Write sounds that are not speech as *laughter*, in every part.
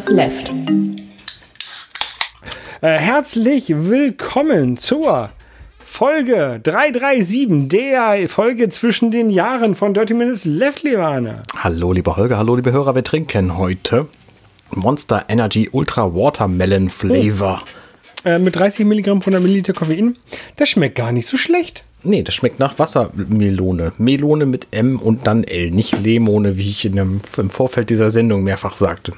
Minutes Left. Äh, herzlich willkommen zur Folge 337, der Folge zwischen den Jahren von Dirty Minutes Left, Levane. Hallo, lieber Holger, hallo, liebe Hörer. Wir trinken heute Monster Energy Ultra Watermelon Flavor. Äh, mit 30 Milligramm pro 100 Milliliter Koffein. Das schmeckt gar nicht so schlecht. Nee, das schmeckt nach Wassermelone. Melone mit M und dann L, nicht Lemone, wie ich in dem, im Vorfeld dieser Sendung mehrfach sagte.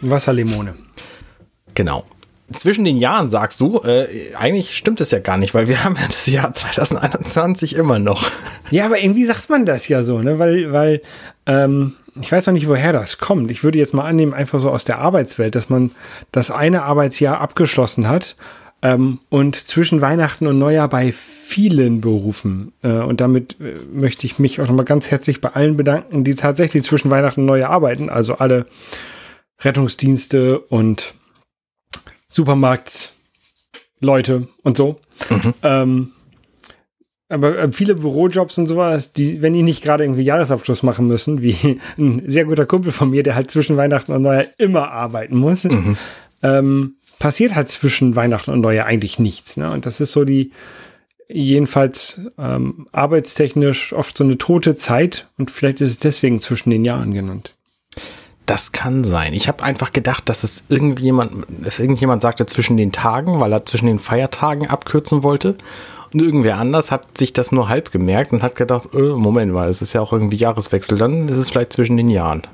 Wasserlimone. Genau. Zwischen den Jahren sagst du, äh, eigentlich stimmt es ja gar nicht, weil wir haben ja das Jahr 2021 immer noch. Ja, aber irgendwie sagt man das ja so, ne? Weil, weil, ähm, ich weiß noch nicht, woher das kommt. Ich würde jetzt mal annehmen, einfach so aus der Arbeitswelt, dass man das eine Arbeitsjahr abgeschlossen hat ähm, und zwischen Weihnachten und Neujahr bei vielen Berufen. Äh, und damit äh, möchte ich mich auch nochmal ganz herzlich bei allen bedanken, die tatsächlich zwischen Weihnachten und Neujahr arbeiten. Also alle Rettungsdienste und Supermarktleute und so. Mhm. Ähm, aber äh, viele Bürojobs und sowas, die, wenn die nicht gerade irgendwie Jahresabschluss machen müssen, wie *laughs* ein sehr guter Kumpel von mir, der halt zwischen Weihnachten und Neujahr immer arbeiten muss, Mhm. ähm, passiert halt zwischen Weihnachten und Neujahr eigentlich nichts. Ne? Und das ist so die, jedenfalls ähm, arbeitstechnisch oft so eine tote Zeit und vielleicht ist es deswegen zwischen den Jahren genannt. Das kann sein. Ich habe einfach gedacht, dass es irgendjemand, dass irgendjemand sagte zwischen den Tagen, weil er zwischen den Feiertagen abkürzen wollte. Und irgendwer anders hat sich das nur halb gemerkt und hat gedacht, äh, Moment mal, es ist ja auch irgendwie Jahreswechsel, dann ist es vielleicht zwischen den Jahren.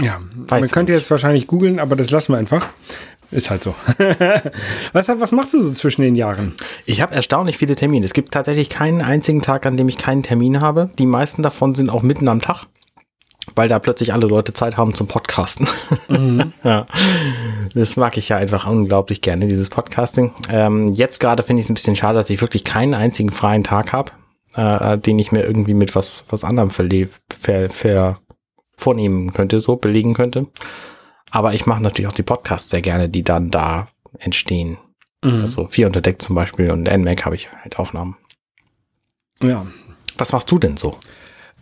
Ja, Weiß man könnte nicht. jetzt wahrscheinlich googeln, aber das lassen wir einfach. Ist halt so. *laughs* was, was machst du so zwischen den Jahren? Ich habe erstaunlich viele Termine. Es gibt tatsächlich keinen einzigen Tag, an dem ich keinen Termin habe. Die meisten davon sind auch mitten am Tag, weil da plötzlich alle Leute Zeit haben zum Podcasten. *laughs* ja. Das mag ich ja einfach unglaublich gerne, dieses Podcasting. Ähm, jetzt gerade finde ich es ein bisschen schade, dass ich wirklich keinen einzigen freien Tag habe, äh, den ich mir irgendwie mit was, was anderem ver, ver vornehmen könnte, so belegen könnte. Aber ich mache natürlich auch die Podcasts sehr gerne, die dann da entstehen. Also vier unter Deck zum Beispiel und NMAC habe ich halt Aufnahmen. Ja. Was machst du denn so?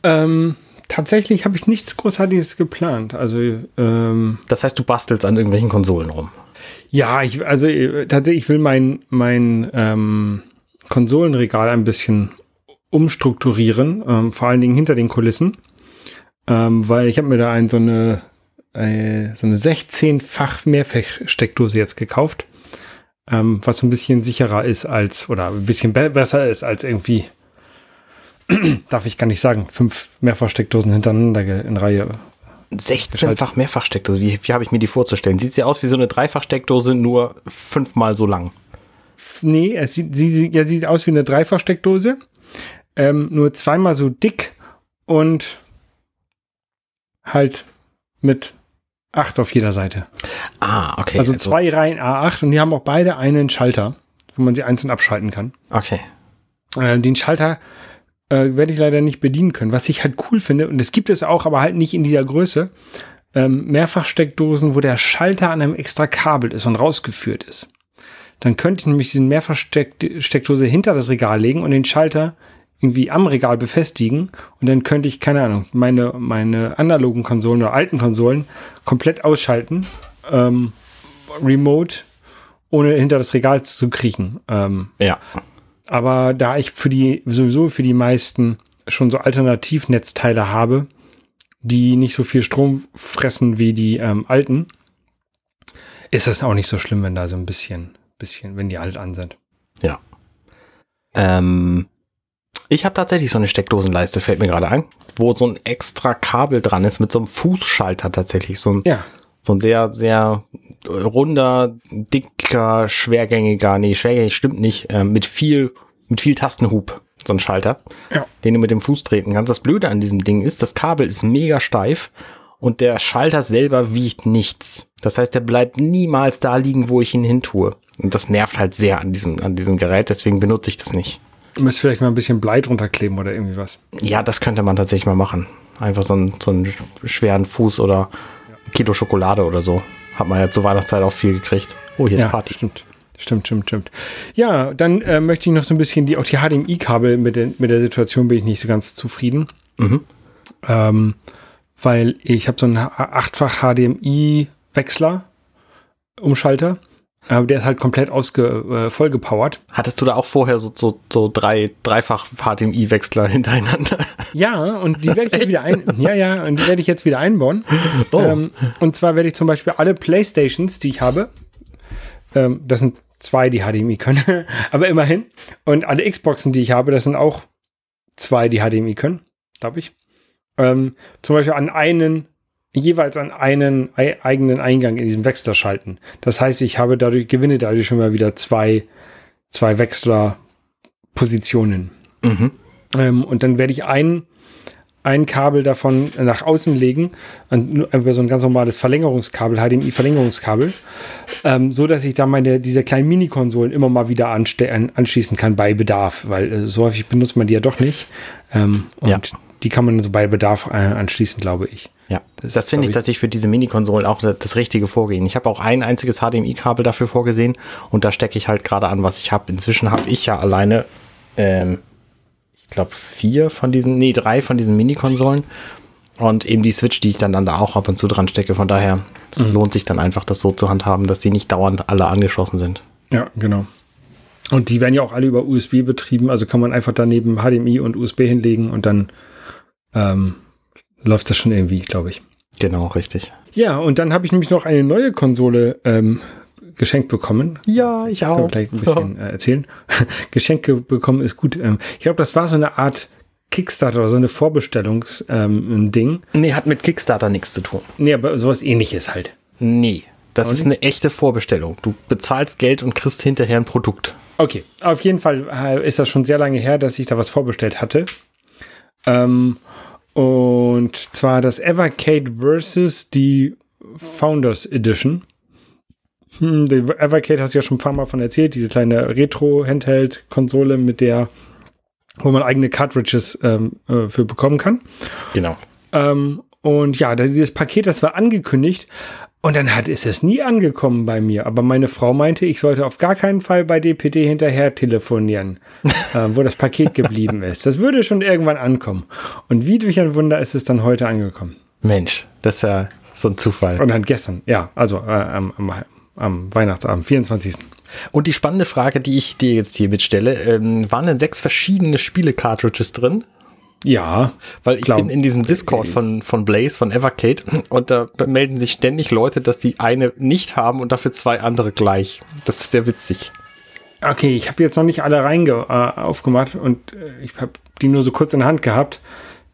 Ähm, tatsächlich habe ich nichts Großartiges geplant. Also, ähm, Das heißt, du bastelst an irgendwelchen Konsolen rum. ja, ich, also äh, tatsächlich ich will mein, mein ähm, Konsolenregal ein bisschen umstrukturieren, ähm, vor allen Dingen hinter den Kulissen. Ähm, weil ich habe mir da ein, so eine, äh, so eine 16-fach Mehrfach-Steckdose jetzt gekauft. Ähm, was ein bisschen sicherer ist als, oder ein bisschen be besser ist als irgendwie, *clears throat* darf ich gar nicht sagen, fünf Mehrfachsteckdosen hintereinander in Reihe 16-fach Mehrfachsteckdose. Wie, wie habe ich mir die vorzustellen? Sieht sie aus wie so eine Dreifachsteckdose, nur fünfmal so lang. Nee, es sieht, sie, sie, ja, sieht aus wie eine Dreifachsteckdose. Ähm, nur zweimal so dick und halt mit acht auf jeder Seite. Ah, okay. Also zwei Reihen A8 und die haben auch beide einen Schalter, wo man sie einzeln abschalten kann. Okay. Äh, den Schalter äh, werde ich leider nicht bedienen können. Was ich halt cool finde, und es gibt es auch, aber halt nicht in dieser Größe, ähm, Mehrfachsteckdosen, wo der Schalter an einem extra Kabel ist und rausgeführt ist. Dann könnte ich nämlich diesen Mehrfachsteckdose hinter das Regal legen und den Schalter irgendwie am Regal befestigen und dann könnte ich, keine Ahnung, meine, meine analogen Konsolen oder alten Konsolen komplett ausschalten, ähm, remote, ohne hinter das Regal zu kriechen. Ähm, Ja. Aber da ich für die, sowieso für die meisten schon so Alternativnetzteile habe, die nicht so viel Strom fressen wie die ähm, alten, ist das auch nicht so schlimm, wenn da so ein bisschen, bisschen, wenn die alt an sind. Ja. Ähm, ich habe tatsächlich so eine Steckdosenleiste, fällt mir gerade ein, wo so ein extra Kabel dran ist mit so einem Fußschalter tatsächlich. So ein, Ja, so ein sehr, sehr runder, dicker, schwergängiger, nee, schwergängig stimmt nicht, äh, mit viel, mit viel Tastenhub, so ein Schalter, Ja. den du mit dem Fuß treten kannst. Das Blöde an diesem Ding ist, das Kabel ist mega steif und der Schalter selber wiegt nichts. Das heißt, der bleibt niemals da liegen, wo ich ihn hin tue. Und das nervt halt sehr an diesem, an diesem Gerät, deswegen benutze ich das nicht. du müsst vielleicht mal ein bisschen Blei drunter kleben oder irgendwie was. Ja, das könnte man tatsächlich mal machen. Einfach so einen, so einen schweren Fuß oder Kilo Schokolade oder so. Hat man ja zur Weihnachtszeit auch viel gekriegt. Oh, hier ist Ja, Party. stimmt. Stimmt, stimmt, stimmt. Ja, dann äh, möchte ich noch so ein bisschen die, auch die HDMI-Kabel mit, den- mit der Situation bin ich nicht so ganz zufrieden. Mhm. Ähm, weil ich habe so ein ha- achtfach HDMI Wechsler, Umschalter. Aber der ist halt komplett ausge, äh, vollgepowert. Hattest du da auch vorher so, so, so drei, dreifach HDMI-Wechsler *laughs* hintereinander? Ja, und die werde ich jetzt wieder ein, ja, ja, und die werde ich jetzt wieder einbauen. Oh. Ähm, und zwar werde ich zum Beispiel alle Playstations, die ich habe, ähm, das sind zwei, die HDMI können, *laughs* aber immerhin. Und alle Xboxen, die ich habe, das sind auch zwei, die HDMI können, glaube ich. Ähm, zum Beispiel an einen jeweils an einen eigenen Eingang in diesem Wechsler schalten. Das heißt, ich habe dadurch, gewinne dadurch schon mal wieder zwei, zwei Wechslerpositionen. Mhm. Ähm, und dann werde ich ein, ein Kabel davon nach außen legen, über so ein ganz normales Verlängerungskabel, HDMI-Verlängerungskabel, ähm, so dass ich da meine, diese kleinen Mini-Konsolen immer mal wieder anschließen kann bei Bedarf, weil äh, so häufig benutzt man die ja doch nicht. Ähm, und ja. die kann man so bei Bedarf äh, anschließen, glaube ich. Ja, das, das finde ich tatsächlich für diese Mini-Konsolen auch das richtige Vorgehen. Ich habe auch ein einziges HDMI-Kabel dafür vorgesehen und da stecke ich halt gerade an, was ich habe. Inzwischen habe ich ja alleine, ähm, ich glaube, vier von diesen, nee, drei von diesen Mini-Konsolen und eben die Switch, die ich dann, dann da auch ab und zu dran stecke. Von daher mhm. lohnt sich dann einfach, das so zu handhaben, dass die nicht dauernd alle angeschlossen sind. Ja, genau. Und die werden ja auch alle über USB betrieben, also kann man einfach daneben HDMI und USB hinlegen und dann ähm, läuft das schon irgendwie, glaube ich. Genau, richtig. Ja, und dann habe ich nämlich noch eine neue Konsole ähm, geschenkt bekommen. Ja, ich auch. Kann ich gleich ein bisschen *laughs* äh, erzählen. *laughs* Geschenke bekommen ist gut. Ähm, ich glaube, das war so eine Art Kickstarter oder so eine Vorbesstellungs-Ding. Ähm, nee, hat mit Kickstarter nichts zu tun. Nee, aber sowas ähnliches halt. Nee, das und? ist eine echte Vorbestellung. Du bezahlst Geld und kriegst hinterher ein Produkt. Okay, auf jeden Fall äh, ist das schon sehr lange her, dass ich da was vorbestellt hatte. Ähm, und zwar das Evercade versus die Founders Edition. Hm, die Evercade hast du ja schon ein paar Mal von erzählt, diese kleine Retro-Handheld-Konsole, mit der, wo man eigene Cartridges ähm, äh, für bekommen kann. Genau. Ähm, und ja, dieses Paket, das war angekündigt, und dann hat, ist es nie angekommen bei mir. Aber meine Frau meinte, ich sollte auf gar keinen Fall bei DPD hinterher telefonieren, *laughs* äh, wo das Paket geblieben ist. Das würde schon irgendwann ankommen. Und wie durch ein Wunder ist es dann heute angekommen. Mensch, das ist ja so ein Zufall. Und dann gestern, ja, also äh, am, am, am, Weihnachtsabend, 24. Und die spannende Frage, die ich dir jetzt hier mitstelle, ähm, waren denn sechs verschiedene Spiele-Cartridges drin? Ja. Weil ich glaub, bin in diesem Discord von, von Blaze, von Evercade, und da melden sich ständig Leute, dass die eine nicht haben und dafür zwei andere gleich. Das ist sehr witzig. Okay, ich habe jetzt noch nicht alle rein äh, aufgemacht und äh, ich habe die nur so kurz in der Hand gehabt.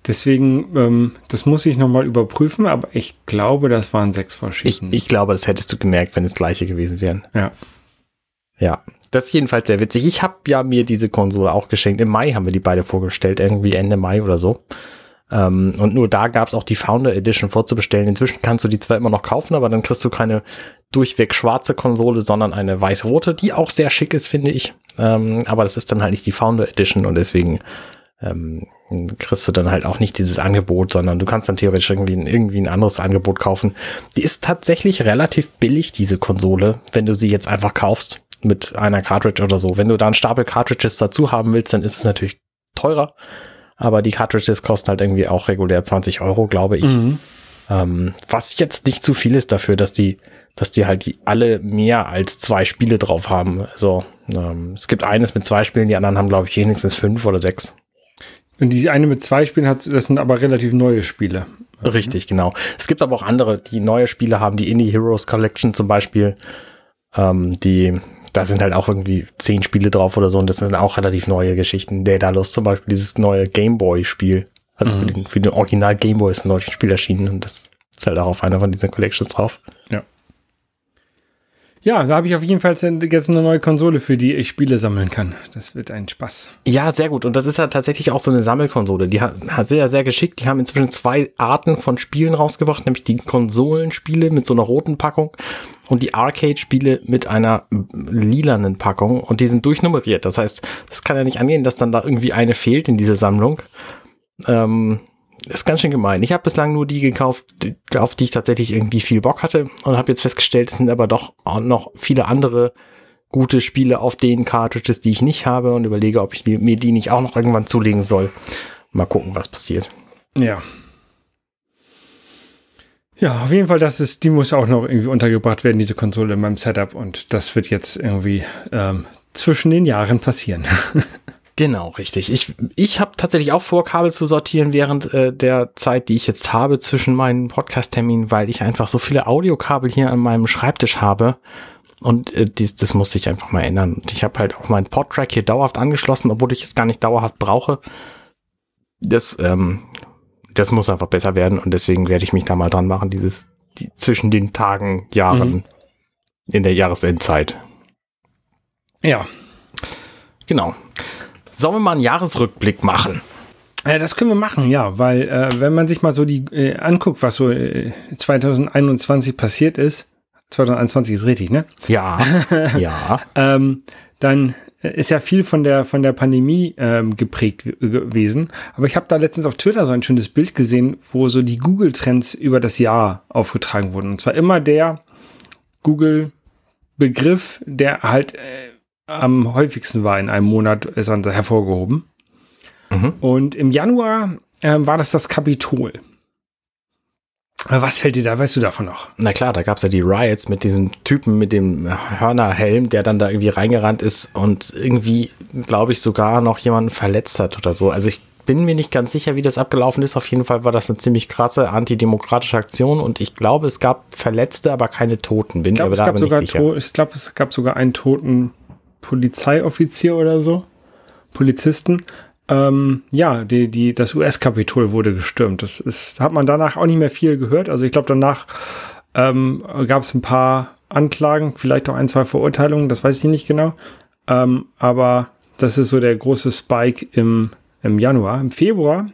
Deswegen, ähm, das muss ich nochmal überprüfen, aber ich glaube, das waren sechs verschiedene. Ich, ich glaube, das hättest du gemerkt, wenn es gleiche gewesen wären. Ja. Ja, das ist jedenfalls sehr witzig. Ich habe ja mir diese Konsole auch geschenkt. Im Mai haben wir die beide vorgestellt, irgendwie Ende Mai oder so. Ähm, und nur da gab es auch die Founder Edition vorzubestellen. Inzwischen kannst du die zwar immer noch kaufen, aber dann kriegst du keine durchweg schwarze Konsole, sondern eine weiß-rote, die auch sehr schick ist, finde ich. Ähm, aber das ist dann halt nicht die Founder Edition und deswegen ähm, kriegst du dann halt auch nicht dieses Angebot, sondern du kannst dann theoretisch irgendwie irgendwie ein anderes Angebot kaufen. Die ist tatsächlich relativ billig, diese Konsole, wenn du sie jetzt einfach kaufst mit einer Cartridge oder so. Wenn du da einen Stapel Cartridges dazu haben willst, dann ist es natürlich teurer. Aber die Cartridges kosten halt irgendwie auch regulär 20 Euro, glaube ich. Mhm. Ähm, was jetzt nicht zu viel ist dafür, dass die, dass die halt die alle mehr als zwei Spiele drauf haben. Also ähm, es gibt eines mit zwei Spielen, die anderen haben, glaube ich, wenigstens fünf oder sechs. Und die eine mit zwei Spielen hat, das sind aber relativ neue Spiele. Richtig, genau. Es gibt aber auch andere, die neue Spiele haben, die Indie Heroes Collection zum Beispiel, ähm, die da sind halt auch irgendwie zehn Spiele drauf oder so und das sind auch relativ neue Geschichten. Daedalus zum Beispiel, dieses neue Gameboy-Spiel. Also mhm. für, den, für den Original Gameboy ist ein neues Spiel erschienen und das ist halt auch auf einer von diesen Collections drauf. Ja. Ja, da habe ich auf jeden Fall jetzt eine neue Konsole, für die ich Spiele sammeln kann. Das wird ein Spaß. Ja, sehr gut. Und das ist ja tatsächlich auch so eine Sammelkonsole. Die hat, sehr, sehr geschickt. Die haben inzwischen zwei Arten von Spielen rausgebracht, nämlich die Konsolenspiele mit so einer roten Packung und die Arcade-Spiele mit einer lilanen Packung. Und die sind durchnummeriert. Das heißt, das kann ja nicht angehen, dass dann da irgendwie eine fehlt in dieser Sammlung. Ähm, ist ganz schön gemein. Ich habe bislang nur die gekauft, auf die ich tatsächlich irgendwie viel Bock hatte und habe jetzt festgestellt, es sind aber doch noch viele andere gute Spiele auf den Cartridges, die ich nicht habe und überlege, ob ich mir die nicht auch noch irgendwann zulegen soll. Mal gucken, was passiert. Ja. Ja, auf jeden Fall, das ist, die muss auch noch irgendwie untergebracht werden, diese Konsole in meinem Setup. Und das wird jetzt irgendwie ähm, zwischen den Jahren passieren. *laughs* Genau, richtig. Ich, ich habe tatsächlich auch vor, Kabel zu sortieren während äh, der Zeit, die ich jetzt habe zwischen meinen Podcast-Terminen, weil ich einfach so viele Audiokabel hier an meinem Schreibtisch habe. Und äh, dies, das muss sich einfach mal ändern. Und ich habe halt auch meinen Podtrack hier dauerhaft angeschlossen, obwohl ich es gar nicht dauerhaft brauche. Das, ähm, das muss einfach besser werden und deswegen werde ich mich da mal dran machen, dieses die, zwischen den Tagen, Jahren mhm. in der Jahresendzeit. Ja. Genau. Sollen wir mal einen Jahresrückblick machen? Ja, das können wir machen, ja, weil äh, wenn man sich mal so die äh, anguckt, was so äh, 2021 passiert ist, 2021 ist richtig, ne? Ja, *laughs* ja. ähm, dann ist ja viel von der von der Pandemie ähm, geprägt gewesen. Aber ich habe da letztens auf Twitter so ein schönes Bild gesehen, wo so die Google-Trends über das Jahr aufgetragen wurden. Und zwar immer der Google-Begriff, der halt äh, am häufigsten war in einem Monat, ist dann hervorgehoben. Mhm. Und im Januar äh, war das das Kapitol. Was fällt dir da, weißt du davon noch? Na klar, da gab es ja die Riots mit diesem Typen mit dem Hörnerhelm, der dann da irgendwie reingerannt ist und irgendwie, glaube ich, sogar noch jemanden verletzt hat oder so. Also ich bin mir nicht ganz sicher, wie das abgelaufen ist. Auf jeden Fall war das eine ziemlich krasse antidemokratische Aktion und ich glaube, es gab Verletzte, aber keine Toten. Bin ich glaube, es, gab sogar ich glaube, es gab sogar einen toten Polizeioffizier oder so, Polizisten. Ähm, ja, die, die, das US-Kapitol wurde gestürmt. Das ist, hat man danach auch nicht mehr viel gehört. Also ich glaube, danach ähm, gab es ein paar Anklagen, vielleicht auch ein, zwei Verurteilungen, das weiß ich nicht genau. Ähm, aber das ist so der große Spike im, im Januar. Im Februar,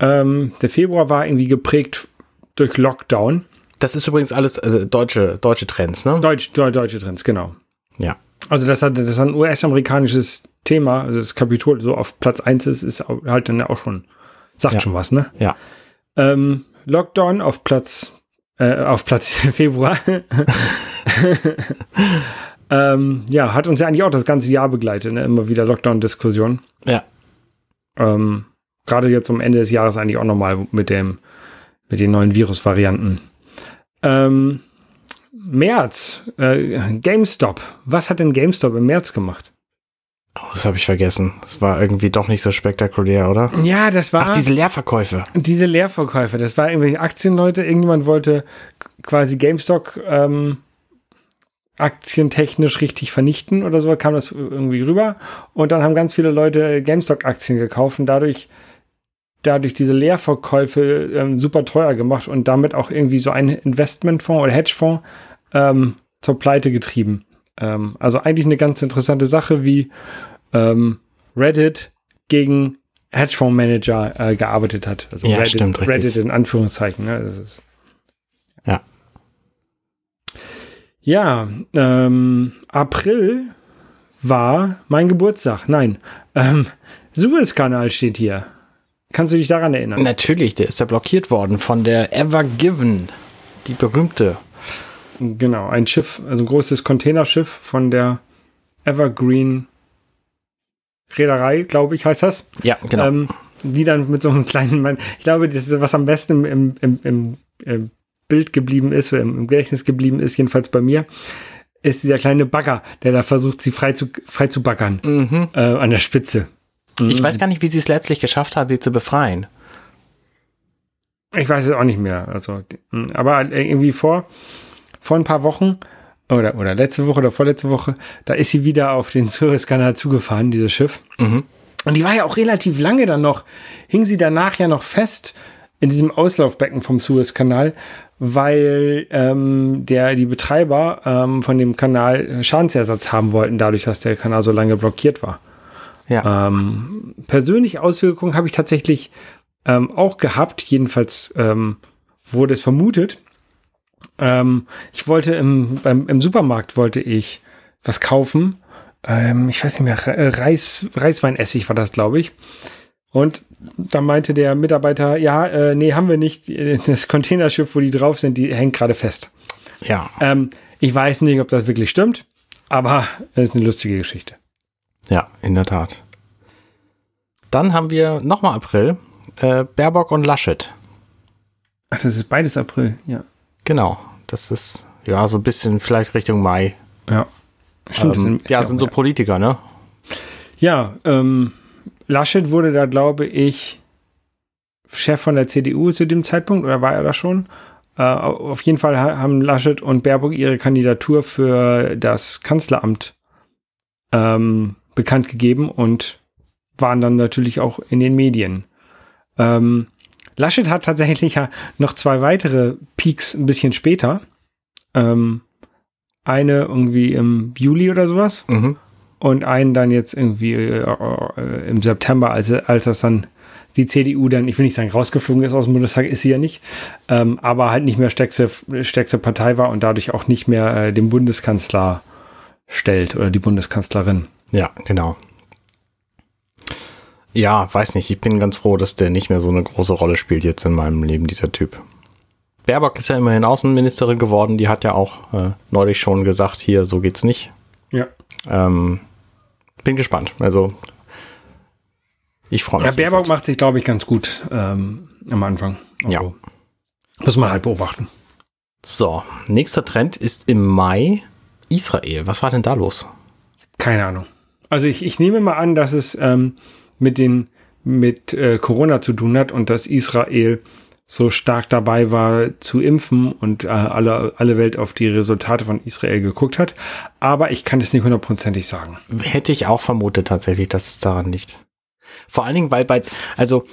ähm, der Februar war irgendwie geprägt durch Lockdown. Das ist übrigens alles also deutsche, deutsche Trends, ne? Deutsch, deutsche Trends, genau. Ja. Also das hat, das ein US-amerikanisches Thema, also das Kapitol so auf Platz 1 ist, ist halt dann auch schon, sagt ja. schon was, ne? Ja. Ähm, Lockdown auf Platz, äh, auf Platz *laughs* Februar. *laughs* ähm, ja, hat uns ja eigentlich auch das ganze Jahr begleitet, ne? Immer wieder Lockdown-Diskussionen. Ja. Ähm, Gerade jetzt am Ende des Jahres eigentlich auch nochmal mit dem, mit den neuen Virusvarianten. Ähm, März, äh, GameStop. Was hat denn GameStop im März gemacht? Oh, das habe ich vergessen. Das war irgendwie doch nicht so spektakulär, oder? Ja, das war. Ach, diese Leerverkäufe. Diese Leerverkäufe. Das war irgendwelche Aktienleute. Irgendjemand wollte quasi GameStop ähm, aktientechnisch richtig vernichten oder so, kam das irgendwie rüber. Und dann haben ganz viele Leute GameStop-Aktien gekauft und dadurch, dadurch diese Leerverkäufe ähm, super teuer gemacht und damit auch irgendwie so ein Investmentfonds oder Hedgefonds ähm, zur Pleite getrieben. Ähm, also eigentlich eine ganz interessante Sache, wie ähm, Reddit gegen Hedgefondsmanager äh, gearbeitet hat. Also ja, Reddit, stimmt, Reddit in Anführungszeichen. Ne? Ist, ja. Ja, ähm, April war mein Geburtstag. Nein, ähm, Suezkanal steht hier. Kannst du dich daran erinnern? Natürlich, der ist ja blockiert worden von der Ever Given, die berühmte Genau, ein Schiff, also ein großes Containerschiff von der Evergreen Reederei, glaube ich, heißt das. Ja, genau. Ähm, die dann mit so einem kleinen, ich glaube, das ist, was am besten im, im, im, im Bild geblieben ist, oder im, Gedächtnis geblieben ist, jedenfalls bei mir, ist dieser kleine Bagger, der da versucht, sie frei zu, frei zu baggern mhm. äh, an der Spitze. Mhm. Ich weiß gar nicht, wie sie es letztlich geschafft haben, die zu befreien. Ich weiß es auch nicht mehr. Also, aber irgendwie vor, vor ein paar Wochen oder, oder letzte Woche oder vorletzte Woche, da ist sie wieder auf den Suezkanal zugefahren, dieses Schiff. Mhm. Und die war ja auch relativ lange dann noch, hing sie danach ja noch fest in diesem Auslaufbecken vom Suezkanal, weil ähm, der, die Betreiber ähm, von dem Kanal Schadensersatz haben wollten, dadurch, dass der Kanal so lange blockiert war. Ja. Ähm, persönliche Auswirkungen habe ich tatsächlich ähm, auch gehabt, jedenfalls ähm, wurde es vermutet. Ähm, ich wollte im, beim, im Supermarkt wollte ich was kaufen. Ähm, ich weiß nicht mehr, Reis, Reisweinessig war das, glaube ich. Und da meinte der Mitarbeiter, ja, äh, nee, haben wir nicht. *laughs* Das Containerschiff, wo die drauf sind, die hängt gerade fest. Ja. Ähm, ich weiß nicht, ob das wirklich stimmt, aber es ist eine lustige Geschichte. Ja, in der Tat. Dann haben wir nochmal April. Äh, Baerbock und Laschet. Ach, das ist beides April, ja. Genau. Das ist ja so ein bisschen vielleicht Richtung Mai. Ja. Stimmt. Ähm, sind, ja, sind so Politiker, ne? Ja, ähm, Laschet wurde da, glaube ich, Chef von der CDU zu dem Zeitpunkt, oder war er da schon? Äh, auf jeden Fall haben Laschet und Baerbock ihre Kandidatur für das Kanzleramt ähm, bekannt gegeben und waren dann natürlich auch in den Medien. Ähm, Laschet hat tatsächlich ja noch zwei weitere Peaks ein bisschen später. Ähm, eine irgendwie im Juli oder sowas. Mhm. Und einen dann jetzt irgendwie äh, äh, im September, als, als das dann die CDU dann, ich will nicht sagen, rausgeflogen ist aus dem Bundestag, ist sie ja nicht, ähm, aber halt nicht mehr stärkste, stärkste Partei war und dadurch auch nicht mehr äh, den Bundeskanzler stellt oder die Bundeskanzlerin. Ja, genau. Ja, weiß nicht, ich bin ganz froh, dass der nicht mehr so eine große Rolle spielt jetzt in meinem Leben, dieser Typ. Baerbock ist ja immerhin Außenministerin geworden, die hat ja auch äh, neulich schon gesagt, hier, so geht's nicht. Ja. Ähm, bin gespannt. Also ich freue mich. Ja, Baerbock macht sich, glaube ich, ganz gut ähm, am Anfang. Also, ja. Muss man halt beobachten. So, nächster Trend ist im Mai Israel. Was war denn da los? Keine Ahnung. Also ich, ich nehme mal an, dass es ähm, mit den mit äh, Corona zu tun hat und dass Israel so stark dabei war zu impfen und äh, alle, alle Welt auf die Resultate von Israel geguckt hat. Aber ich kann es nicht hundertprozentig sagen. Hätte ich auch vermutet tatsächlich, dass es daran liegt. Vor allen Dingen, weil bei, also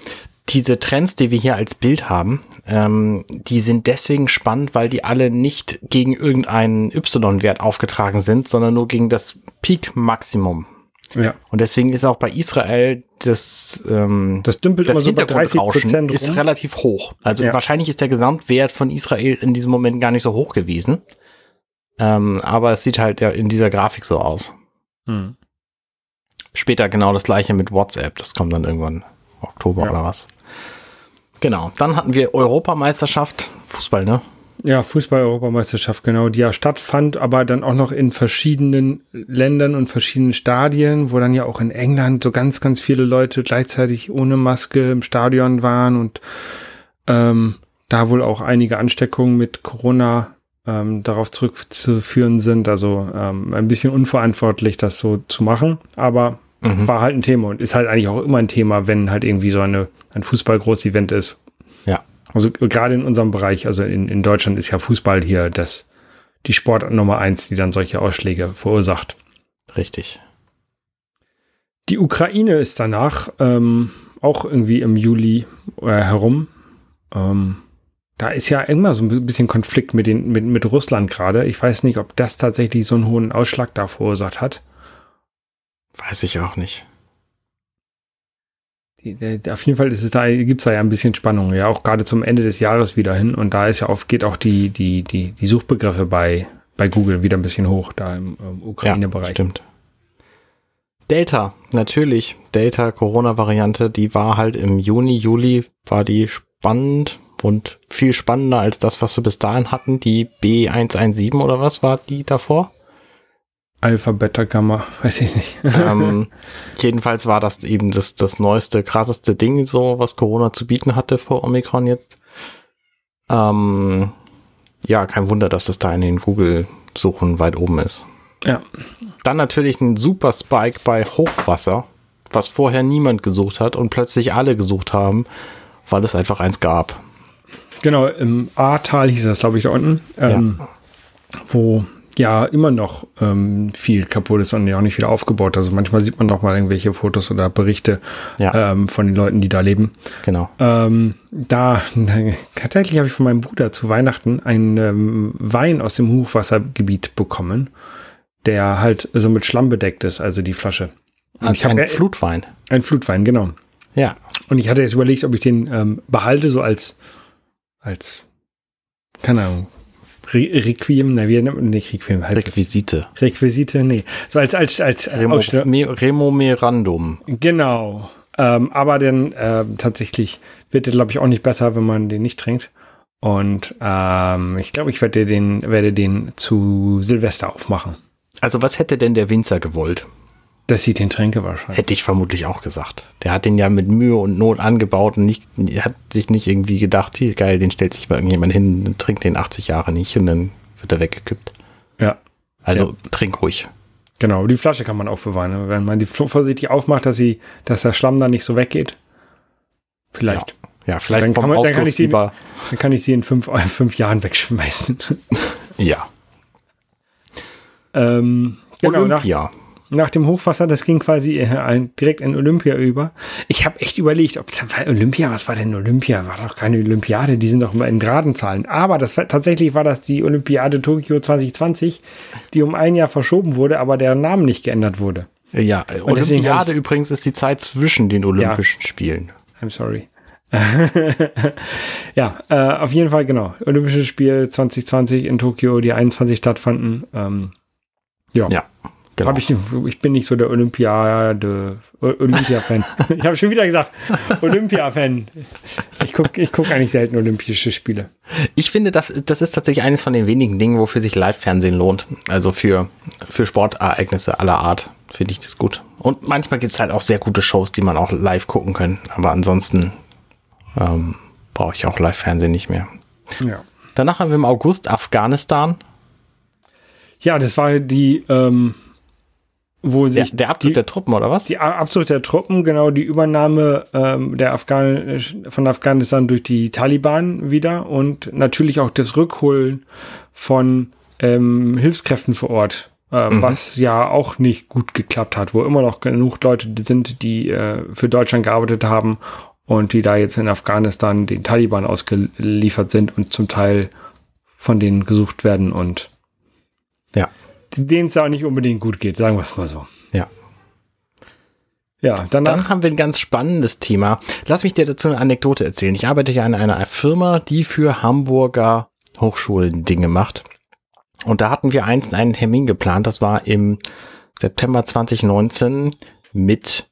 diese Trends, die wir hier als Bild haben, ähm, die sind deswegen spannend, weil die alle nicht gegen irgendeinen Y-Wert aufgetragen sind, sondern nur gegen das Peak-Maximum. Ja. Und deswegen ist auch bei Israel das, ähm, das dümpelt das immer so bei 30 Prozent ist relativ hoch. Also ja. wahrscheinlich ist der Gesamtwert von Israel in diesem Moment gar nicht so hoch gewesen. Ähm, aber es sieht halt ja in dieser Grafik so aus. Hm. Später genau das gleiche mit WhatsApp. Das kommt dann irgendwann Oktober ja. oder was. Genau. Dann hatten wir Europameisterschaft, Fußball, ne? Ja, Fußball-Europameisterschaft, genau, die ja stattfand, aber dann auch noch in verschiedenen Ländern und verschiedenen Stadien, wo dann ja auch in England so ganz, ganz viele Leute gleichzeitig ohne Maske im Stadion waren und ähm, da wohl auch einige Ansteckungen mit Corona ähm, darauf zurückzuführen sind. Also ähm, ein bisschen unverantwortlich, das so zu machen, aber mhm. war halt ein Thema und ist halt eigentlich auch immer ein Thema, wenn halt irgendwie so eine, ein Fußball-Groß-Event ist. Ja. Also gerade in unserem Bereich, also in, in Deutschland ist ja Fußball hier das, die Sportart Nummer eins, die dann solche Ausschläge verursacht. Richtig. Die Ukraine ist danach ähm, auch irgendwie im Juli äh, herum. Ähm, da ist ja immer so ein bisschen Konflikt mit, den, mit, mit Russland gerade. Ich weiß nicht, ob das tatsächlich so einen hohen Ausschlag da verursacht hat. Weiß ich auch nicht. Auf jeden Fall ist es da, gibt es da ja ein bisschen Spannung, ja, auch gerade zum Ende des Jahres wieder hin. Und da ist ja oft, geht auch die, die, die, die Suchbegriffe bei, bei Google wieder ein bisschen hoch, da im, im Ukraine-Bereich. Ja, stimmt. Delta, natürlich. Delta, Corona-Variante, die war halt im Juni, Juli, war die spannend und viel spannender als das, was wir bis dahin hatten. Die B117 oder was war die davor? Alpha, Beta, Gamma, weiß ich nicht. ähm, *laughs* jedenfalls war das eben das, das neueste, krasseste Ding, so was Corona zu bieten hatte vor Omikron jetzt. Ähm, ja, kein Wunder, dass das da in den Google-Suchen weit oben ist. Ja. Dann natürlich ein super Spike bei Hochwasser, was vorher niemand gesucht hat und plötzlich alle gesucht haben, weil es einfach eins gab. Genau, im Ahrtal hieß das, glaube ich, da unten, ähm, ja. wo ja immer noch ähm, viel kaputt ist und ja auch nicht wieder aufgebaut. Also manchmal sieht man noch mal irgendwelche Fotos oder Berichte ja. ähm, von den Leuten, die da leben. Genau. Ähm, da *laughs* tatsächlich habe ich von meinem Bruder zu Weihnachten einen ähm, Wein aus dem Hochwassergebiet bekommen, der halt so mit Schlamm bedeckt ist, also die Flasche. Und also ein Flutwein. Ein Flutwein, genau. Ja. Und ich hatte jetzt überlegt, ob ich den ähm, behalte, so als, als, keine Ahnung, Re Requiem, na, wie nicht Requiem, heißt Requisite. Requisite, nee. So als, als, als Remo, Remomerandum. Genau. Ähm, aber dann äh, tatsächlich wird der, glaube ich, auch nicht besser, wenn man den nicht trinkt. Und ähm, ich glaube, ich werde den, werde den zu Silvester aufmachen. Also was hätte denn der Winzer gewollt? Das sieht den Tränke wahrscheinlich. Hätte ich vermutlich auch gesagt. Der hat den ja mit Mühe und Not angebaut und nicht, hat sich nicht irgendwie gedacht, hier geil, den stellt sich mal irgendjemand hin und trinkt den 80 Jahre nicht und dann wird er weggekippt. Ja. Also Ja. trink ruhig. Genau, die Flasche kann man aufbewahren. Wenn man die vorsichtig aufmacht, dass sie, dass der Schlamm dann nicht so weggeht. Vielleicht. Ja, vielleicht Dann kann man- dann kann ich die-. Dann kann ich sie in fünf, äh, *laughs* fünf Jahren wegschmeißen. Ja. *laughs* ähm, genau, Olympia. nach dem Hochwasser, das ging quasi äh, direkt in Olympia über. Ich habe echt überlegt, ob Olympia, was war denn Olympia? War doch keine Olympiade, die sind doch immer in geraden Zahlen. Aber das war, tatsächlich war das die Olympiade Tokio 2020, die um ein Jahr verschoben wurde, aber deren Namen nicht geändert wurde. Ja, deswegen Olympiade hab ich- übrigens ist die Zeit zwischen den Olympischen Spielen. I'm sorry. *laughs* ja, äh, auf jeden Fall, genau. Olympisches Spiel 2020 in Tokio, die 21 stattfanden. Ähm, ja, Ja, genau. Hab ich, ich bin nicht so der Olympiade, O- Olympia-Fan. *laughs* ich habe schon wieder gesagt, Olympia-Fan. Ich gucke ich guck eigentlich selten Olympische Spiele. Ich finde, das, das ist tatsächlich eines von den wenigen Dingen, wofür sich Live-Fernsehen lohnt. Also für, für Sportereignisse aller Art finde ich das gut. Und manchmal gibt es halt auch sehr gute Shows, die man auch live gucken kann. Aber ansonsten ähm, brauche ich auch Live-Fernsehen nicht mehr. Ja. Danach haben wir im August Afghanistan. Ja, das war die, ähm, wo Der, sich der Abzug die, der Truppen, oder was? die Abzug der Truppen, genau die Übernahme ähm, der Afghan von Afghanistan durch die Taliban wieder und natürlich auch das Rückholen von ähm, Hilfskräften vor Ort, äh, was ja auch nicht gut geklappt hat, wo immer noch genug Leute sind, die äh, für Deutschland gearbeitet haben und die da jetzt in Afghanistan den Taliban ausgeliefert sind und zum Teil von denen gesucht werden und Ja. Denen es auch nicht unbedingt gut geht, sagen wir es mal so. Ja. Ja, danach. Dann haben wir ein ganz spannendes Thema. Lass mich dir dazu eine Anekdote erzählen. Ich arbeite ja in einer Firma, die für Hamburger Hochschulen Dinge macht. Und da hatten wir einst einen Termin geplant. Das war im September 2019 mit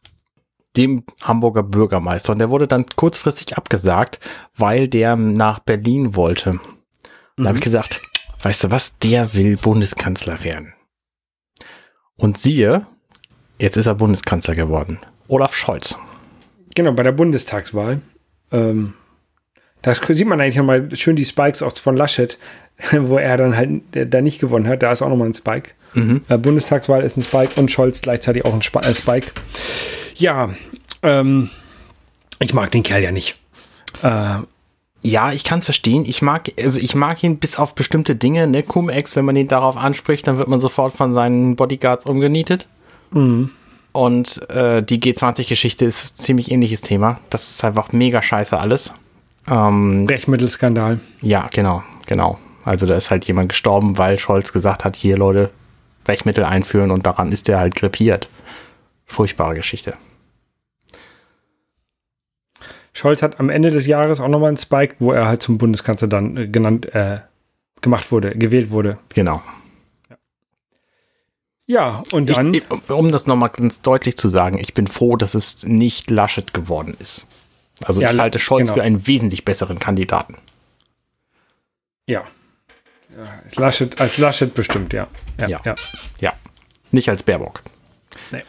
dem Hamburger Bürgermeister. Und der wurde dann kurzfristig abgesagt, weil der nach Berlin wollte. Und da habe ich gesagt, weißt du was, der will Bundeskanzler werden. Und siehe, jetzt ist er Bundeskanzler geworden. Olaf Scholz. Genau, bei der Bundestagswahl. Ähm, das sieht man eigentlich nochmal schön die Spikes auch von Laschet, *laughs* wo er dann halt da nicht gewonnen hat. Da ist auch nochmal ein Spike. Äh, Bundestagswahl ist ein Spike und Scholz gleichzeitig auch ein Sp äh, Spike. Ja, ähm, ich mag den Kerl ja nicht. Äh, Ja, ich kann es verstehen. Ich mag, also ich mag ihn bis auf bestimmte Dinge, ne? Cum-Ex, wenn man ihn darauf anspricht, dann wird man sofort von seinen Bodyguards umgenietet. Und äh, die G20-Geschichte ist ein ziemlich ähnliches Thema. Das ist einfach mega scheiße alles. Ähm, Brechmittelskandal. ja, genau, genau. Also da ist halt jemand gestorben, weil Scholz gesagt hat, hier Leute, Brechmittel einführen und daran ist er halt krepiert. Furchtbare Geschichte. Scholz hat am Ende des Jahres auch nochmal einen Spike, wo er halt zum Bundeskanzler dann äh, genannt, äh, gemacht wurde, gewählt wurde. Genau. Ja, und Ich, dann. ich, um das nochmal ganz deutlich zu sagen, ich bin froh, dass es nicht Laschet geworden ist. Also Ja, ich halte Scholz genau. für einen wesentlich besseren Kandidaten. ja. ja als, Laschet, als Laschet bestimmt, ja. Ja. Ja. ja. Ja. Nicht als Baerbock. Nee.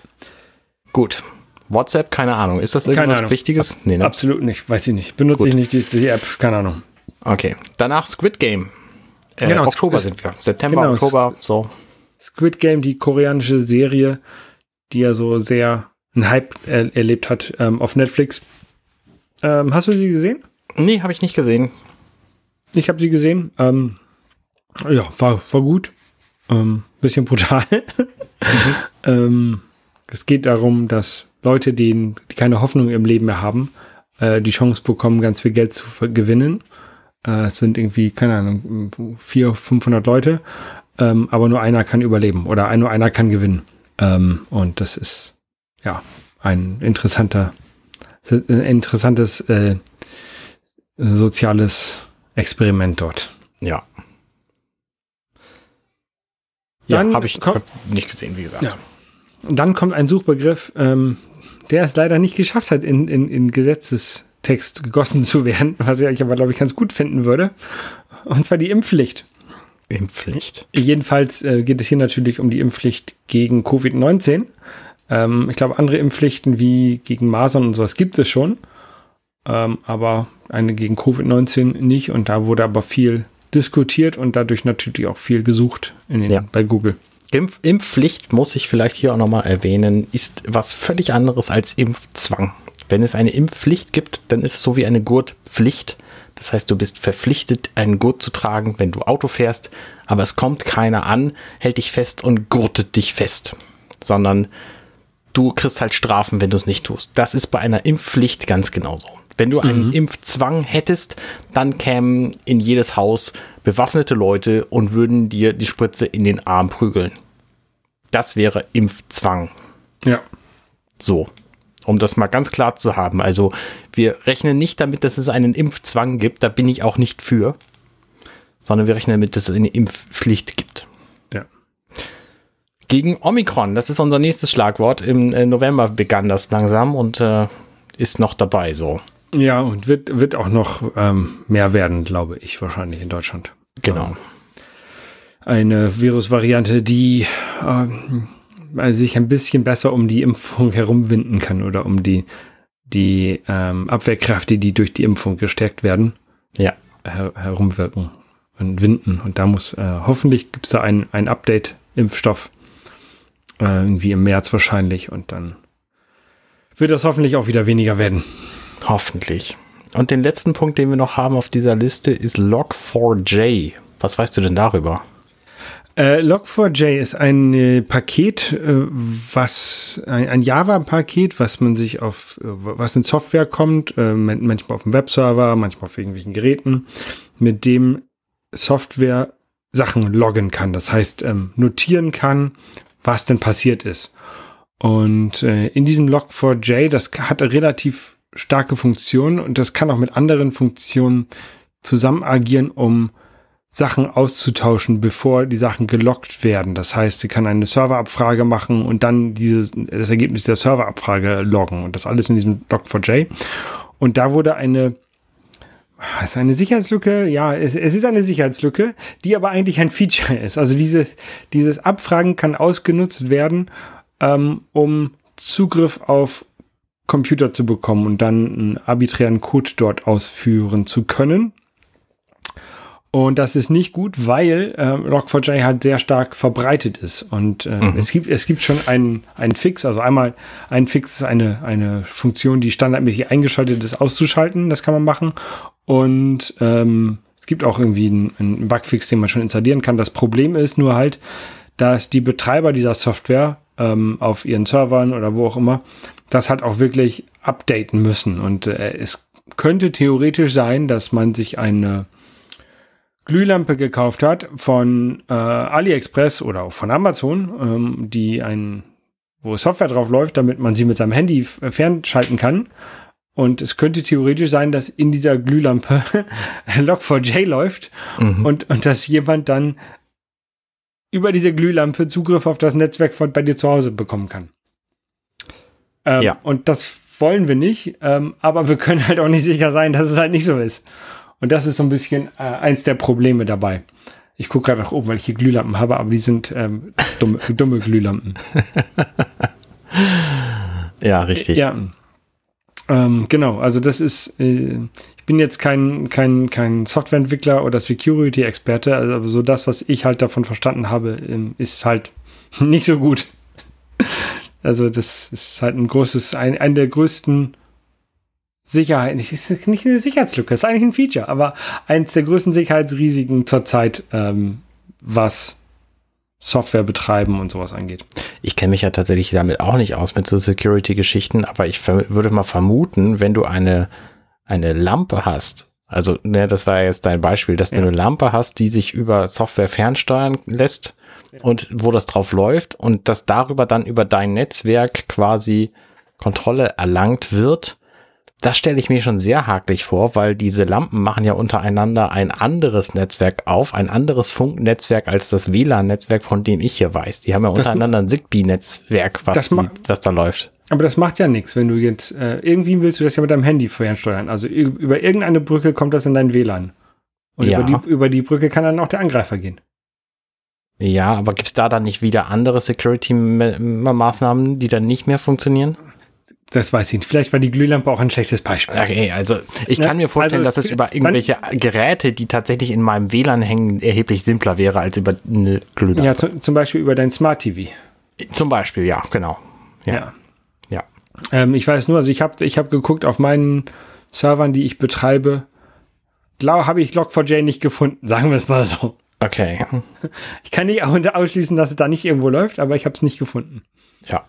Gut. WhatsApp, keine Ahnung. Ist das irgendwas. Wichtiges? Nee, ne? Absolut nicht, weiß ich nicht. Benutze Gut. ich nicht die, die App, keine Ahnung. Okay. Danach Squid Game. Äh, Genau, Oktober sind wir. September, Genau, Oktober, so. Squid Game, die koreanische Serie, die ja so sehr einen Hype er erlebt hat ähm, auf Netflix. Ähm, hast du sie gesehen? Nee, habe ich nicht gesehen. Ich habe sie gesehen. Ähm, ja, war, war gut. Ähm, bisschen brutal. *laughs* ähm, es geht darum, dass Leute, die, die keine Hoffnung im Leben mehr haben, äh, die Chance bekommen, ganz viel Geld zu gewinnen. Äh, es sind irgendwie, keine Ahnung, 400, 500 Leute, ähm, aber nur einer kann überleben oder nur einer kann gewinnen. Ähm, und das ist ja ein interessanter, ein interessantes äh, soziales Experiment dort. Ja. Ja, Dann habe ich hab nicht gesehen, wie gesagt. Ja. Dann kommt ein Suchbegriff, ähm, der es leider nicht geschafft hat, in, in, in Gesetzestext gegossen zu werden, was ich aber, glaube ich, ganz gut finden würde. Und zwar die Impfpflicht. Impfpflicht. Jedenfalls äh, geht es hier natürlich um die Impfpflicht gegen Covid-19. Ähm, ich glaube, andere Impfpflichten wie gegen Masern und sowas gibt es schon, ähm, aber eine gegen Covid-19 nicht. Und da wurde aber viel diskutiert und dadurch natürlich auch viel gesucht den, ja. bei Google. Impf Impfpflicht, muss ich vielleicht hier auch nochmal erwähnen, ist was völlig anderes als Impfzwang. Wenn es eine Impfpflicht gibt, dann ist es so wie eine Gurtpflicht. Das heißt, du bist verpflichtet, einen Gurt zu tragen, wenn du Auto fährst, aber es kommt keiner an, hält dich fest und gurtet dich fest, sondern du kriegst halt Strafen, wenn du es nicht tust. Das ist bei einer Impfpflicht ganz genauso. Wenn du einen mhm. Impfzwang hättest, dann kämen in jedes Haus bewaffnete Leute und würden dir die Spritze in den Arm prügeln. Das wäre Impfzwang. Ja. So. Um das mal ganz klar zu haben. Also, wir rechnen nicht damit, dass es einen Impfzwang gibt. Da bin ich auch nicht für. Sondern wir rechnen damit, dass es eine Impfpflicht gibt. Ja. Gegen Omikron, das ist unser nächstes Schlagwort. Im äh, November begann das langsam und äh, ist noch dabei so. Ja, und wird, wird auch noch ähm, mehr werden, glaube ich, wahrscheinlich in Deutschland. Genau. Ähm, eine Virusvariante, die äh, sich ein bisschen besser um die Impfung herumwinden kann oder um die, die ähm, Abwehrkräfte, die durch die Impfung gestärkt werden, ja. her herumwirken und winden. Und da muss, äh, hoffentlich gibt es da ein, ein Update-Impfstoff, äh, irgendwie im März wahrscheinlich, und dann wird das hoffentlich auch wieder weniger werden. Hoffentlich. Und den letzten Punkt, den wir noch haben auf dieser Liste, ist Log4j. Was weißt du denn darüber? Äh, Log4j ist ein äh, Paket, äh, was ein, ein Java-Paket, was man sich auf, äh, was in Software kommt, äh, manchmal auf dem Webserver, manchmal auf irgendwelchen Geräten, mit dem Software Sachen loggen kann. Das heißt, ähm, notieren kann, was denn passiert ist. Und äh, in diesem Log4j, das hat relativ starke Funktion und das kann auch mit anderen Funktionen zusammen agieren, um Sachen auszutauschen, bevor die Sachen gelockt werden. Das heißt, sie kann eine Serverabfrage machen und dann dieses, das Ergebnis der Serverabfrage loggen und das alles in diesem Log4j. Und da wurde eine, ist eine Sicherheitslücke? Ja, es, es ist eine Sicherheitslücke, die aber eigentlich ein Feature ist. Also dieses, dieses Abfragen kann ausgenutzt werden, ähm, um Zugriff auf Computer zu bekommen und dann einen arbiträren Code dort ausführen zu können. Und das ist nicht gut, weil äh, Log4j halt sehr stark verbreitet ist. Und äh, mhm. es, gibt, es gibt schon einen, einen Fix. Also einmal ein Fix ist eine, eine Funktion, die standardmäßig eingeschaltet ist, auszuschalten. Das kann man machen. Und ähm, es gibt auch irgendwie einen, einen Bugfix, den man schon installieren kann. Das Problem ist nur halt, dass die Betreiber dieser Software ähm, auf ihren Servern oder wo auch immer das halt auch wirklich updaten müssen. Und äh, es könnte theoretisch sein, dass man sich eine Glühlampe gekauft hat von äh, AliExpress oder auch von Amazon, ähm, die ein, wo Software drauf läuft, damit man sie mit seinem Handy fernschalten kann. Und es könnte theoretisch sein, dass in dieser Glühlampe *laughs* Log4j läuft mhm. und, und dass jemand dann über diese Glühlampe Zugriff auf das Netzwerk von bei dir zu Hause bekommen kann. Ähm, ja. Und das wollen wir nicht, ähm, aber wir können halt auch nicht sicher sein, dass es halt nicht so ist. Und das ist so ein bisschen äh, eins der Probleme dabei. Ich gucke gerade nach oben, weil ich hier Glühlampen habe, aber die sind ähm, dumme, *laughs* dumme Glühlampen. *laughs* ja, richtig. Ja. Ähm, genau, also das ist, äh, ich bin jetzt kein, kein, kein Softwareentwickler oder Security-Experte, also so das, was ich halt davon verstanden habe, ähm, ist halt *laughs* nicht so gut. Also das ist halt ein großes, ein, ein der größten Sicherheit, es ist nicht eine Sicherheitslücke, es ist eigentlich ein Feature, aber eins der größten Sicherheitsrisiken zurzeit, ähm, was Software betreiben und sowas angeht. Ich kenne mich ja tatsächlich damit auch nicht aus mit so Security-Geschichten, aber ich würde mal vermuten, wenn du eine, eine Lampe hast, also ne, das war jetzt dein Beispiel, dass ja. du eine Lampe hast, die sich über Software fernsteuern lässt, und wo das drauf läuft und dass darüber dann über dein Netzwerk quasi Kontrolle erlangt wird, das stelle ich mir schon sehr haklich vor, weil diese Lampen machen ja untereinander ein anderes Netzwerk auf, ein anderes Funknetzwerk als das WLAN-Netzwerk, von dem ich hier weiß. Die haben ja untereinander ein Zigbee-Netzwerk, was, was da läuft. Aber das macht ja nichts, wenn du jetzt, äh, irgendwie willst du das ja mit deinem Handy fernsteuern. Also über irgendeine Brücke kommt das in dein WLAN. Und ja. über, die, über die Brücke kann dann auch der Angreifer gehen. Ja, aber gibt es da dann nicht wieder andere Security-Maßnahmen, die dann nicht mehr funktionieren? Das weiß ich nicht. Vielleicht war die Glühlampe auch ein schlechtes Beispiel. Okay, also ich kann mir vorstellen, also dass es über irgendwelche Geräte, die tatsächlich in meinem WLAN hängen, erheblich simpler wäre als über eine Glühlampe. Ja, zu, zum Beispiel über dein Smart TV. Zum Beispiel, ja, genau. Ja. Ja. ja. Ähm, ich weiß nur, also ich habe ich hab geguckt auf meinen Servern, die ich betreibe, habe ich Log4j nicht gefunden, *laughs* sagen wir es mal so. Okay. *laughs* Ich kann nicht *laughs* ausschließen, dass es da nicht irgendwo läuft, aber ich habe es nicht gefunden. Ja.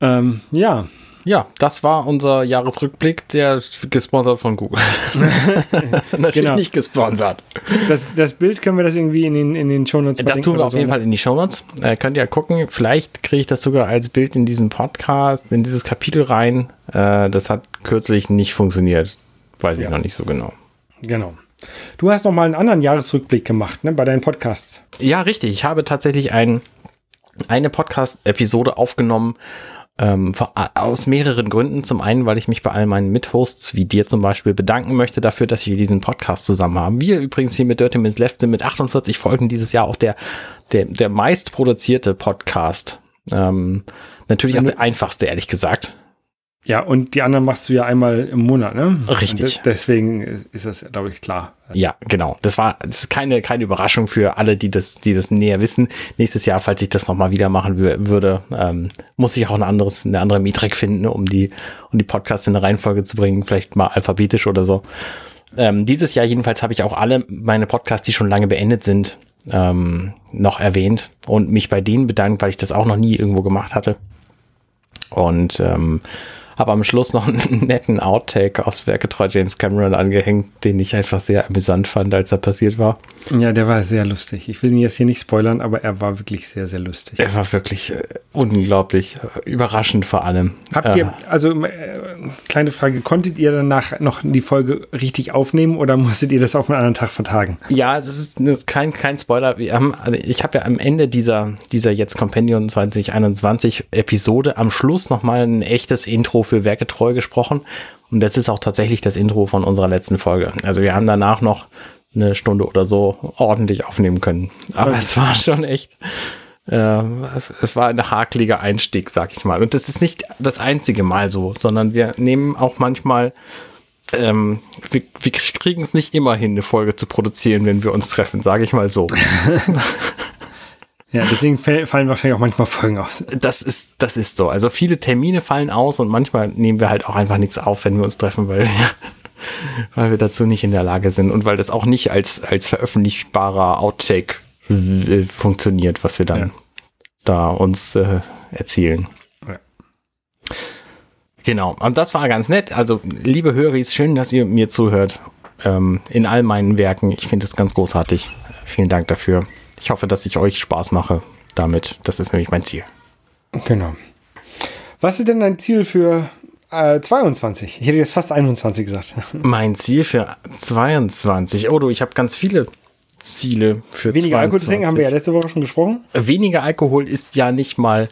Ähm, ja. Ja, das war unser Jahresrückblick, der gesponsert von Google. *laughs* Natürlich genau. nicht gesponsert. Das, das Bild können wir das irgendwie in den, in den Shownotes Das tun wir auf so jeden ne? Fall in die Shownotes. Äh, könnt ihr gucken. Vielleicht kriege ich das sogar als Bild in diesen Podcast, in dieses Kapitel rein. Äh, das hat kürzlich nicht funktioniert. Weiß ich ja. noch nicht so genau. Genau. Du hast noch mal einen anderen Jahresrückblick gemacht, ne, bei deinen Podcasts. Ja, richtig. Ich habe tatsächlich ein, eine Podcast-Episode aufgenommen, ähm, aus mehreren Gründen. Zum einen, weil ich mich bei all meinen Mithosts, wie dir zum Beispiel, bedanken möchte dafür, dass wir diesen Podcast zusammen haben. Wir übrigens hier mit Dirty Minutes Left sind mit 48 Folgen dieses Jahr auch der, der, der meist produzierte Podcast. Ähm, natürlich auch der einfachste, ehrlich gesagt. Ja, und die anderen machst du ja einmal im Monat, ne? Richtig. deswegen ist das, glaube ich, klar. Ja, genau. Das war das ist keine, keine Überraschung für alle, die das, die das näher wissen. Nächstes Jahr, falls ich das nochmal wieder machen würde, ähm, muss ich auch ein anderes, eine andere Metrik finden, um die, um die Podcasts in eine Reihenfolge zu bringen, vielleicht mal alphabetisch oder so. Ähm, dieses Jahr jedenfalls habe ich auch alle meine Podcasts, die schon lange beendet sind, ähm, noch erwähnt und mich bei denen bedankt, weil ich das auch noch nie irgendwo gemacht hatte. Und ähm, habe am Schluss noch einen *laughs* netten Outtake aus Werketreu James Cameron angehängt, den ich einfach sehr amüsant fand, als er passiert war. Ja, der war sehr lustig. Ich will ihn jetzt hier nicht spoilern, aber er war wirklich sehr, sehr lustig. Er war wirklich äh, unglaublich äh, überraschend vor allem. Habt äh, ihr, also äh, kleine Frage, konntet ihr danach noch die Folge richtig aufnehmen oder musstet ihr das auf einen anderen Tag vertagen? Ja, das ist, das ist kein, kein Spoiler. Haben, also ich habe ja am Ende dieser, dieser jetzt Compendium 2021 Episode am Schluss nochmal ein echtes Intro für Werke treu gesprochen. Und das ist auch tatsächlich das Intro von unserer letzten Folge. Also wir haben danach noch eine Stunde oder so ordentlich aufnehmen können. Aber es war schon echt, äh, es, es, war ein hakeliger Einstieg, sag ich mal. Und das ist nicht das einzige Mal so, sondern wir nehmen auch manchmal, ähm, wir, wir kriegen es nicht immer hin, eine Folge zu produzieren, wenn wir uns treffen, sage ich mal so. *laughs* Ja, deswegen fallen wahrscheinlich auch manchmal Folgen aus. Das ist, das ist so. Also viele Termine fallen aus und manchmal nehmen wir halt auch einfach nichts auf, wenn wir uns treffen, weil wir, *laughs* weil wir dazu nicht in der Lage sind und weil das auch nicht als, als veröffentlichbarer Outtake äh, funktioniert, was wir dann ja. da uns äh, erzielen. Ja. Genau, und das war ganz nett. Also, liebe Höris, schön, dass ihr mir zuhört ähm, in all meinen Werken. Ich finde es ganz großartig. Vielen Dank dafür. Ich hoffe, dass ich euch Spaß mache damit. Das ist nämlich mein Ziel. Genau. Was ist denn dein Ziel für äh, 22? Ich hätte jetzt fast 21 gesagt. *laughs* Mein Ziel für 22. Oh du, ich habe ganz viele Ziele für Weniger 22. Alkohol trinken, haben wir ja letzte Woche schon gesprochen. Weniger Alkohol ist ja nicht mal,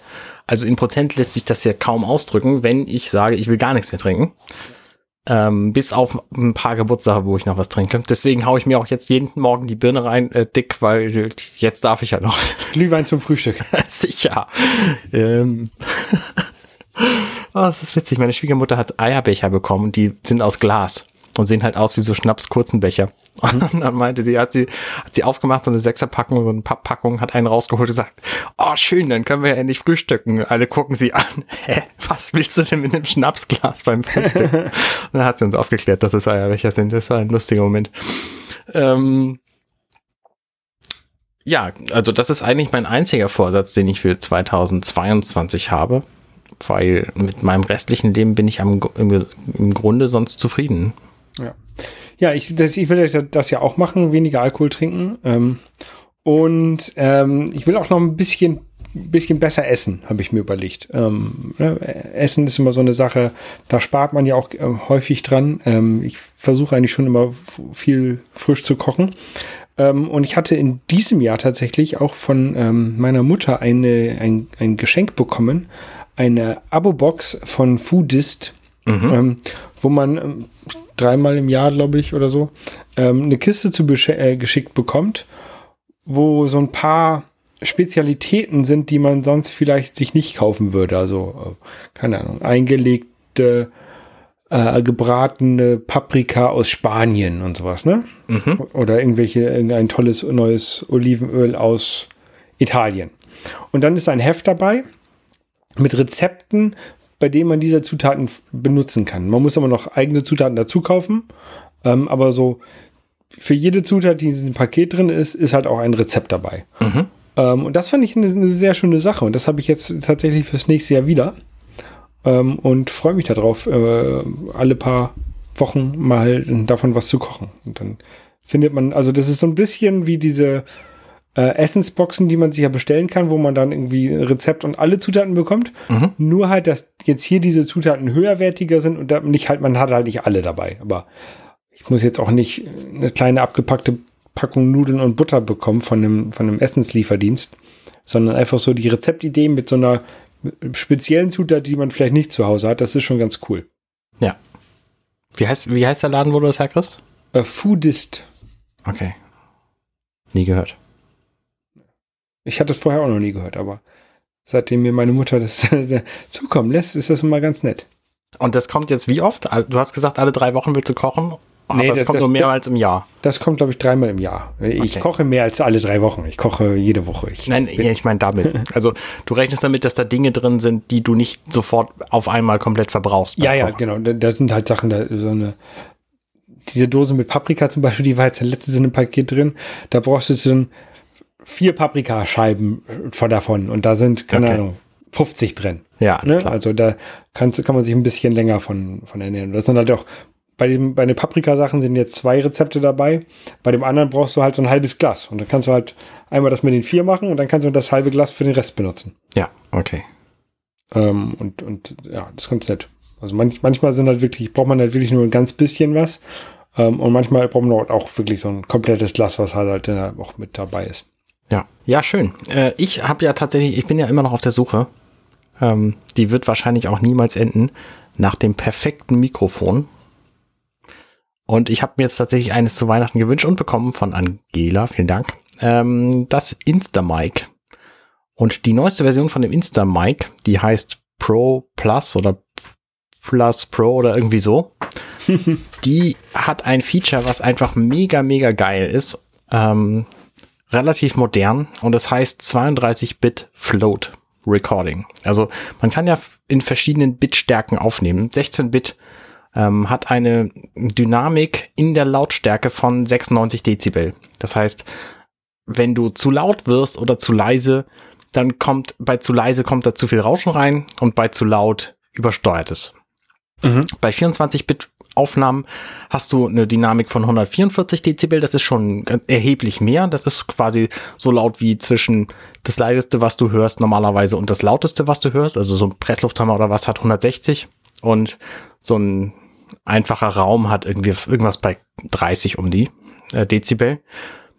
also in Prozent lässt sich das ja kaum ausdrücken, wenn ich sage, ich will gar nichts mehr trinken. Ähm, bis auf ein paar Geburtstage, wo ich noch was trinke. Deswegen haue ich mir auch jetzt jeden Morgen die Birne rein, äh, dick, weil jetzt darf ich ja noch. *laughs* Glühwein zum Frühstück. *laughs* Sicher. Ähm. *laughs* oh, das ist witzig. Meine Schwiegermutter hat Eierbecher bekommen, die sind aus Glas und sehen halt aus wie so Schnaps-Kurzenbecher. Und dann meinte sie, hat sie, hat sie aufgemacht, so eine Sechserpackung, so eine Packung, hat einen rausgeholt und gesagt, oh schön, dann können wir ja endlich frühstücken. Alle gucken sie an. *laughs* Hä, was willst du denn mit einem Schnapsglas beim Frühstück? und *laughs* dann hat sie uns aufgeklärt, dass es Eierbecher sind. Das war ein lustiger Moment. Ähm, ja, also das ist eigentlich mein einziger Vorsatz, den ich für 2022 habe, weil mit meinem restlichen Leben bin ich am, im, im Grunde sonst zufrieden. Ja. Ja, ich, das, ich will das ja auch machen, weniger Alkohol trinken. Ähm, und ähm, ich will auch noch ein bisschen, bisschen besser essen, habe ich mir überlegt. Ähm, ne, essen ist immer so eine Sache, da spart man ja auch äh, häufig dran. Ähm, ich versuche eigentlich schon immer viel frisch zu kochen. Ähm, und ich hatte in diesem Jahr tatsächlich auch von ähm, meiner Mutter eine, ein, ein Geschenk bekommen. Eine Abo-Box von Foodist, mhm. ähm, wo man ähm, dreimal im Jahr, glaube ich, oder so, ähm, eine Kiste zu äh, geschickt bekommt, wo so ein paar Spezialitäten sind, die man sonst vielleicht sich nicht kaufen würde. Also, äh, keine Ahnung, eingelegte, äh, gebratene Paprika aus Spanien und sowas, ne? Mhm. Oder irgendwelche, irgendein tolles neues Olivenöl aus Italien. Und dann ist ein Heft dabei mit Rezepten, bei denen man diese Zutaten benutzen kann. Man muss aber noch eigene Zutaten dazu kaufen. Ähm, aber so für jede Zutat, die in diesem Paket drin ist, ist halt auch ein Rezept dabei. Mhm. Ähm, und das fand ich eine, eine, sehr schöne Sache. Und das habe ich jetzt tatsächlich fürs nächste Jahr wieder. Ähm, und freue mich darauf, äh, alle paar Wochen mal davon was zu kochen. Und dann findet man, also das ist so ein bisschen wie diese äh, Essensboxen, die man sich ja bestellen kann, wo man dann irgendwie ein Rezept und alle Zutaten bekommt. Mhm. Nur halt, dass jetzt hier diese Zutaten höherwertiger sind und nicht halt, man hat halt nicht alle dabei. Aber ich muss jetzt auch nicht eine kleine abgepackte Packung Nudeln und Butter bekommen von einem, von einem Essenslieferdienst, sondern einfach so die Rezeptidee mit so einer speziellen Zutat, die man vielleicht nicht zu Hause hat. Das ist schon ganz cool. Ja. Wie heißt, wie heißt der Laden, wo du das herkriegst? Äh, Foodist. Okay. Nie gehört. Ich hatte es vorher auch noch nie gehört, aber seitdem mir meine Mutter das *laughs* zukommen lässt, ist das immer ganz nett. Und das kommt jetzt wie oft? Du hast gesagt, alle drei Wochen willst du kochen? Aber nee, das, das kommt das, nur mehrmals im Jahr. Das kommt, glaube ich, dreimal im Jahr. Ich okay. koche mehr als alle drei Wochen. Ich koche jede Woche. Ich Nein, ja, ich meine damit. *laughs* Also du rechnest damit, dass da Dinge drin sind, die du nicht sofort auf einmal komplett verbrauchst. Ja, ja, genau. Da, da, sind halt Sachen, da so eine diese Dose mit Paprika zum Beispiel, die war jetzt letztens in einem Paket drin. Da brauchst du so ein vier Paprikascheiben von davon und da sind, keine okay. Ahnung, 50 drin. Ja, ne? also da kann, kann man sich ein bisschen länger von, von ernähren. Das sind halt auch, bei, dem, bei den Paprikasachen sind jetzt zwei Rezepte dabei. Bei dem anderen brauchst du halt so ein halbes Glas. Und dann kannst du halt einmal das mit den vier machen und dann kannst du das halbe Glas für den Rest benutzen. Ja, okay. Ähm, und, und ja, das ist ganz nett. Also manch, manchmal sind halt wirklich, braucht man halt wirklich nur ein ganz bisschen was. Ähm, und manchmal braucht man auch wirklich so ein komplettes Glas, was halt, halt auch mit dabei ist. Ja, ja, schön. Äh, ich habe ja tatsächlich, ich bin ja immer noch auf der Suche. Ähm, die wird wahrscheinlich auch niemals enden nach dem perfekten Mikrofon. Und ich habe mir jetzt tatsächlich eines zu Weihnachten gewünscht und bekommen von Angela. Vielen Dank. Ähm, das Instamic. Und die neueste Version von dem Instamic, die heißt Pro Plus oder Plus Pro oder irgendwie so. *laughs* die hat ein Feature, was einfach mega, mega geil ist. Ähm, relativ modern und das heißt 32-Bit Float Recording. Also man kann ja in verschiedenen Bitstärken aufnehmen. 16-Bit ähm, hat eine Dynamik in der Lautstärke von 96 Dezibel. Das heißt, wenn du zu laut wirst oder zu leise, dann kommt bei zu leise kommt da zu viel Rauschen rein und bei zu laut übersteuert es. Mhm. Bei 24-Bit Aufnahmen hast du eine Dynamik von 144 Dezibel. Das ist schon erheblich mehr. Das ist quasi so laut wie zwischen das leiseste, was du hörst normalerweise und das lauteste, was du hörst. Also so ein Presslufthammer oder was hat 160 und so ein einfacher Raum hat irgendwie irgendwas bei 30 um die äh, Dezibel.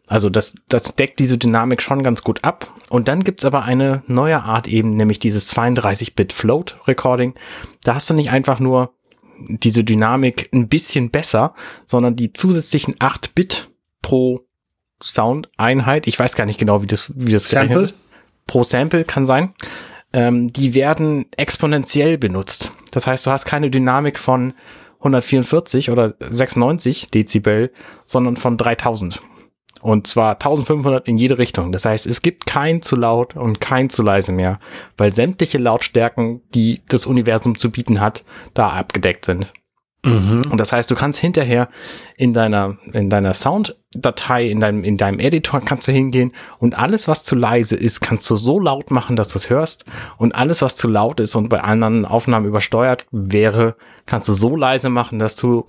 Also das, das deckt diese Dynamik schon ganz gut ab. Und dann gibt's aber eine neue Art eben, nämlich dieses 32-Bit Float Recording. Da hast du nicht einfach nur diese Dynamik ein bisschen besser, sondern die zusätzlichen 8 Bit pro Soundeinheit, ich weiß gar nicht genau, wie das, wie das Sample? Gerechnet, pro Sample kann sein, ähm, die werden exponentiell benutzt. Das heißt, du hast keine Dynamik von 144 oder 96 Dezibel, sondern von 3000. Und zwar 1500 in jede Richtung. Das heißt, es gibt kein zu laut und kein zu leise mehr, weil sämtliche Lautstärken, die das Universum zu bieten hat, da abgedeckt sind. Mhm. Und das heißt, du kannst hinterher in deiner, in deiner Sounddatei, in deinem, in deinem Editor kannst du hingehen und alles, was zu leise ist, kannst du so laut machen, dass du es hörst. Und alles, was zu laut ist und bei anderen Aufnahmen übersteuert wäre, kannst du so leise machen, dass du,